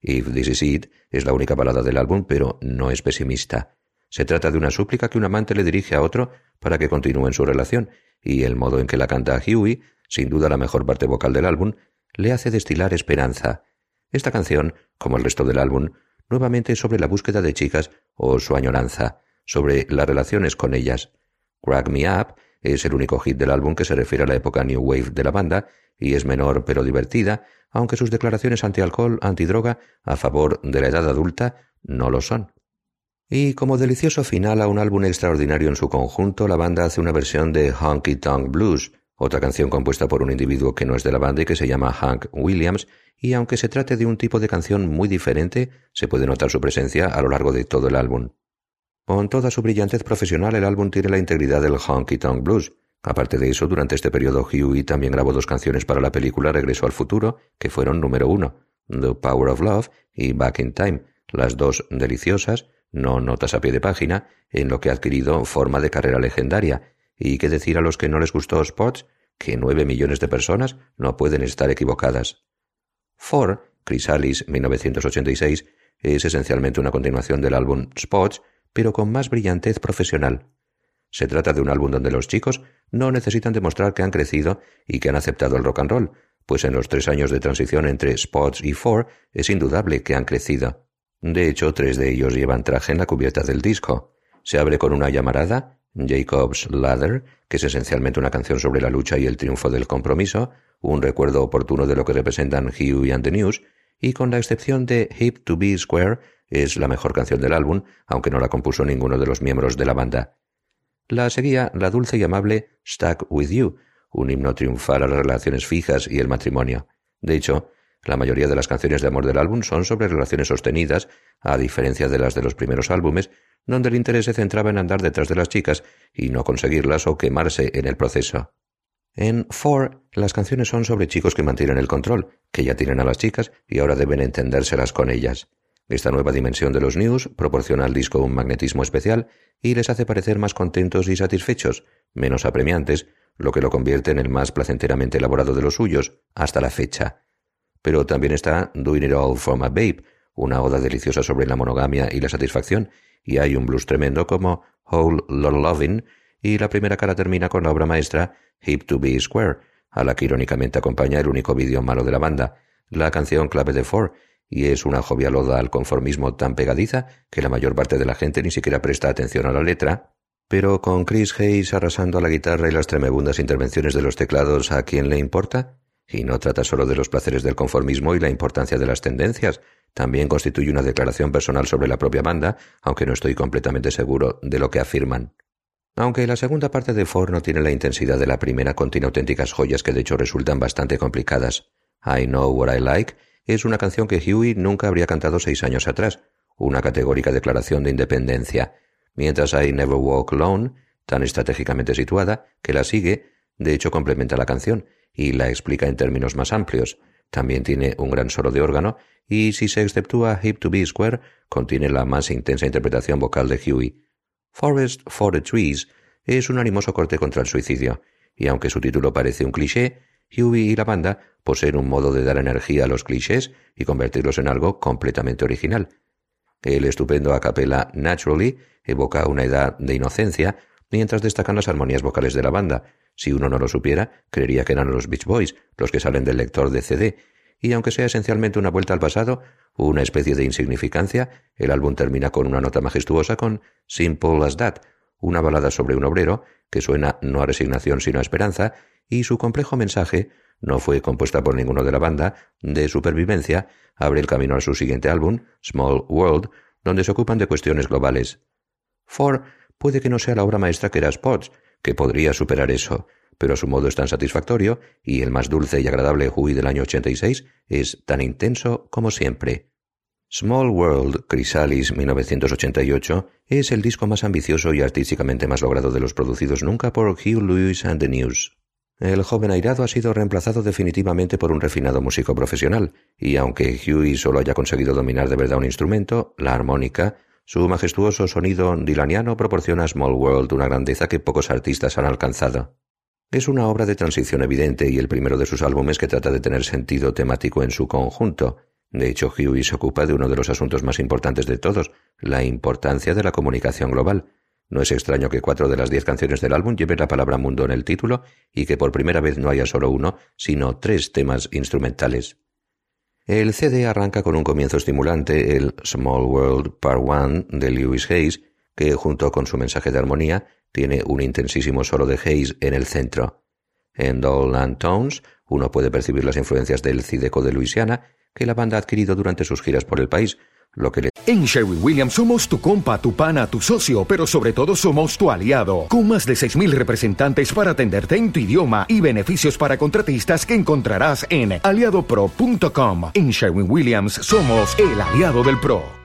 If This Is It es la única balada del álbum, pero no es pesimista. Se trata de una súplica que un amante le dirige a otro para que continúen su relación, y el modo en que la canta Huey, sin duda la mejor parte vocal del álbum, le hace destilar esperanza. Esta canción, como el resto del álbum, nuevamente es sobre la búsqueda de chicas o su añoranza, sobre las relaciones con ellas. Crack Me Up es el único hit del álbum que se refiere a la época New Wave de la banda y es menor pero divertida, aunque sus declaraciones anti-alcohol, anti-droga, a favor de la edad adulta, no lo son. Y como delicioso final a un álbum extraordinario en su conjunto, la banda hace una versión de Honky Tonk Blues, otra canción compuesta por un individuo que no es de la banda y que se llama Hank Williams, y aunque se trate de un tipo de canción muy diferente, se puede notar su presencia a lo largo de todo el álbum. Con toda su brillantez profesional, el álbum tiene la integridad del Honky Tonk Blues. Aparte de eso, durante este periodo Huey también grabó dos canciones para la película Regreso al Futuro, que fueron número uno, The Power of Love y Back in Time, las dos deliciosas, no notas a pie de página, en lo que ha adquirido forma de carrera legendaria, y que decir a los que no les gustó Spots que nueve millones de personas no pueden estar equivocadas. For, Chrysalis 1986, es esencialmente una continuación del álbum Spots, pero con más brillantez profesional. Se trata de un álbum donde los chicos no necesitan demostrar que han crecido y que han aceptado el rock and roll, pues en los tres años de transición entre Spots y For es indudable que han crecido. De hecho, tres de ellos llevan traje en la cubierta del disco. Se abre con una llamarada, Jacob's Ladder, que es esencialmente una canción sobre la lucha y el triunfo del compromiso, un recuerdo oportuno de lo que representan Hugh and the News, y con la excepción de Hip to Be Square, es la mejor canción del álbum, aunque no la compuso ninguno de los miembros de la banda. La seguía la dulce y amable Stuck With You, un himno triunfal a las relaciones fijas y el matrimonio. De hecho, la mayoría de las canciones de amor del álbum son sobre relaciones sostenidas, a diferencia de las de los primeros álbumes, donde el interés se centraba en andar detrás de las chicas y no conseguirlas o quemarse en el proceso. En Four, las canciones son sobre chicos que mantienen el control, que ya tienen a las chicas y ahora deben entendérselas con ellas. Esta nueva dimensión de los news proporciona al disco un magnetismo especial y les hace parecer más contentos y satisfechos, menos apremiantes, lo que lo convierte en el más placenteramente elaborado de los suyos, hasta la fecha. Pero también está Doing It All for My Babe, una oda deliciosa sobre la monogamia y la satisfacción, y hay un blues tremendo como Whole Lot Lovin', y la primera cara termina con la obra maestra Hip to Be Square, a la que irónicamente acompaña el único vídeo malo de la banda, la canción clave de Four, y es una jovial oda al conformismo tan pegadiza que la mayor parte de la gente ni siquiera presta atención a la letra, pero con Chris Hayes arrasando a la guitarra y las tremebundas intervenciones de los teclados a quien le importa, y no trata solo de los placeres del conformismo y la importancia de las tendencias, también constituye una declaración personal sobre la propia banda, aunque no estoy completamente seguro de lo que afirman. Aunque la segunda parte de Ford no tiene la intensidad de la primera, contiene auténticas joyas que de hecho resultan bastante complicadas. I Know What I Like es una canción que Huey nunca habría cantado seis años atrás, una categórica declaración de independencia, mientras I Never Walk Alone, tan estratégicamente situada, que la sigue, de hecho complementa la canción, y la explica en términos más amplios. También tiene un gran solo de órgano y si se exceptúa Hip to Be Square, contiene la más intensa interpretación vocal de Huey. Forest for the Trees es un animoso corte contra el suicidio, y aunque su título parece un cliché, Huey y la banda poseen un modo de dar energía a los clichés y convertirlos en algo completamente original. El estupendo a capella Naturally evoca una edad de inocencia, mientras destacan las armonías vocales de la banda, si uno no lo supiera, creería que eran los Beach Boys los que salen del lector de CD, y aunque sea esencialmente una vuelta al pasado, una especie de insignificancia, el álbum termina con una nota majestuosa con Simple as That, una balada sobre un obrero que suena no a resignación sino a esperanza, y su complejo mensaje, no fue compuesta por ninguno de la banda, de supervivencia, abre el camino a su siguiente álbum, Small World, donde se ocupan de cuestiones globales. For puede que no sea la obra maestra que era Spots, que podría superar eso, pero su modo es tan satisfactorio y el más dulce y agradable Hui del año 86 es tan intenso como siempre. Small World, Chrysalis 1988, es el disco más ambicioso y artísticamente más logrado de los producidos nunca por Hugh Lewis and the News. El joven airado ha sido reemplazado definitivamente por un refinado músico profesional, y aunque Huey solo haya conseguido dominar de verdad un instrumento, la armónica, su majestuoso sonido dilaniano proporciona a Small World una grandeza que pocos artistas han alcanzado. Es una obra de transición evidente y el primero de sus álbumes que trata de tener sentido temático en su conjunto. De hecho, Huey se ocupa de uno de los asuntos más importantes de todos, la importancia de la comunicación global, no es extraño que cuatro de las diez canciones del álbum lleven la palabra mundo en el título y que por primera vez no haya solo uno, sino tres temas instrumentales. El CD arranca con un comienzo estimulante, el Small World Part One de Lewis Hayes, que junto con su mensaje de armonía tiene un intensísimo solo de Hayes en el centro. En Doll and Tones uno puede percibir las influencias del Cideco de Luisiana que la banda ha adquirido durante sus giras por el país, en Sherwin Williams somos tu compa, tu pana, tu socio, pero sobre todo somos tu aliado, con más de 6.000 representantes para atenderte en tu idioma y beneficios para contratistas que encontrarás en aliadopro.com. En Sherwin Williams somos el aliado del PRO.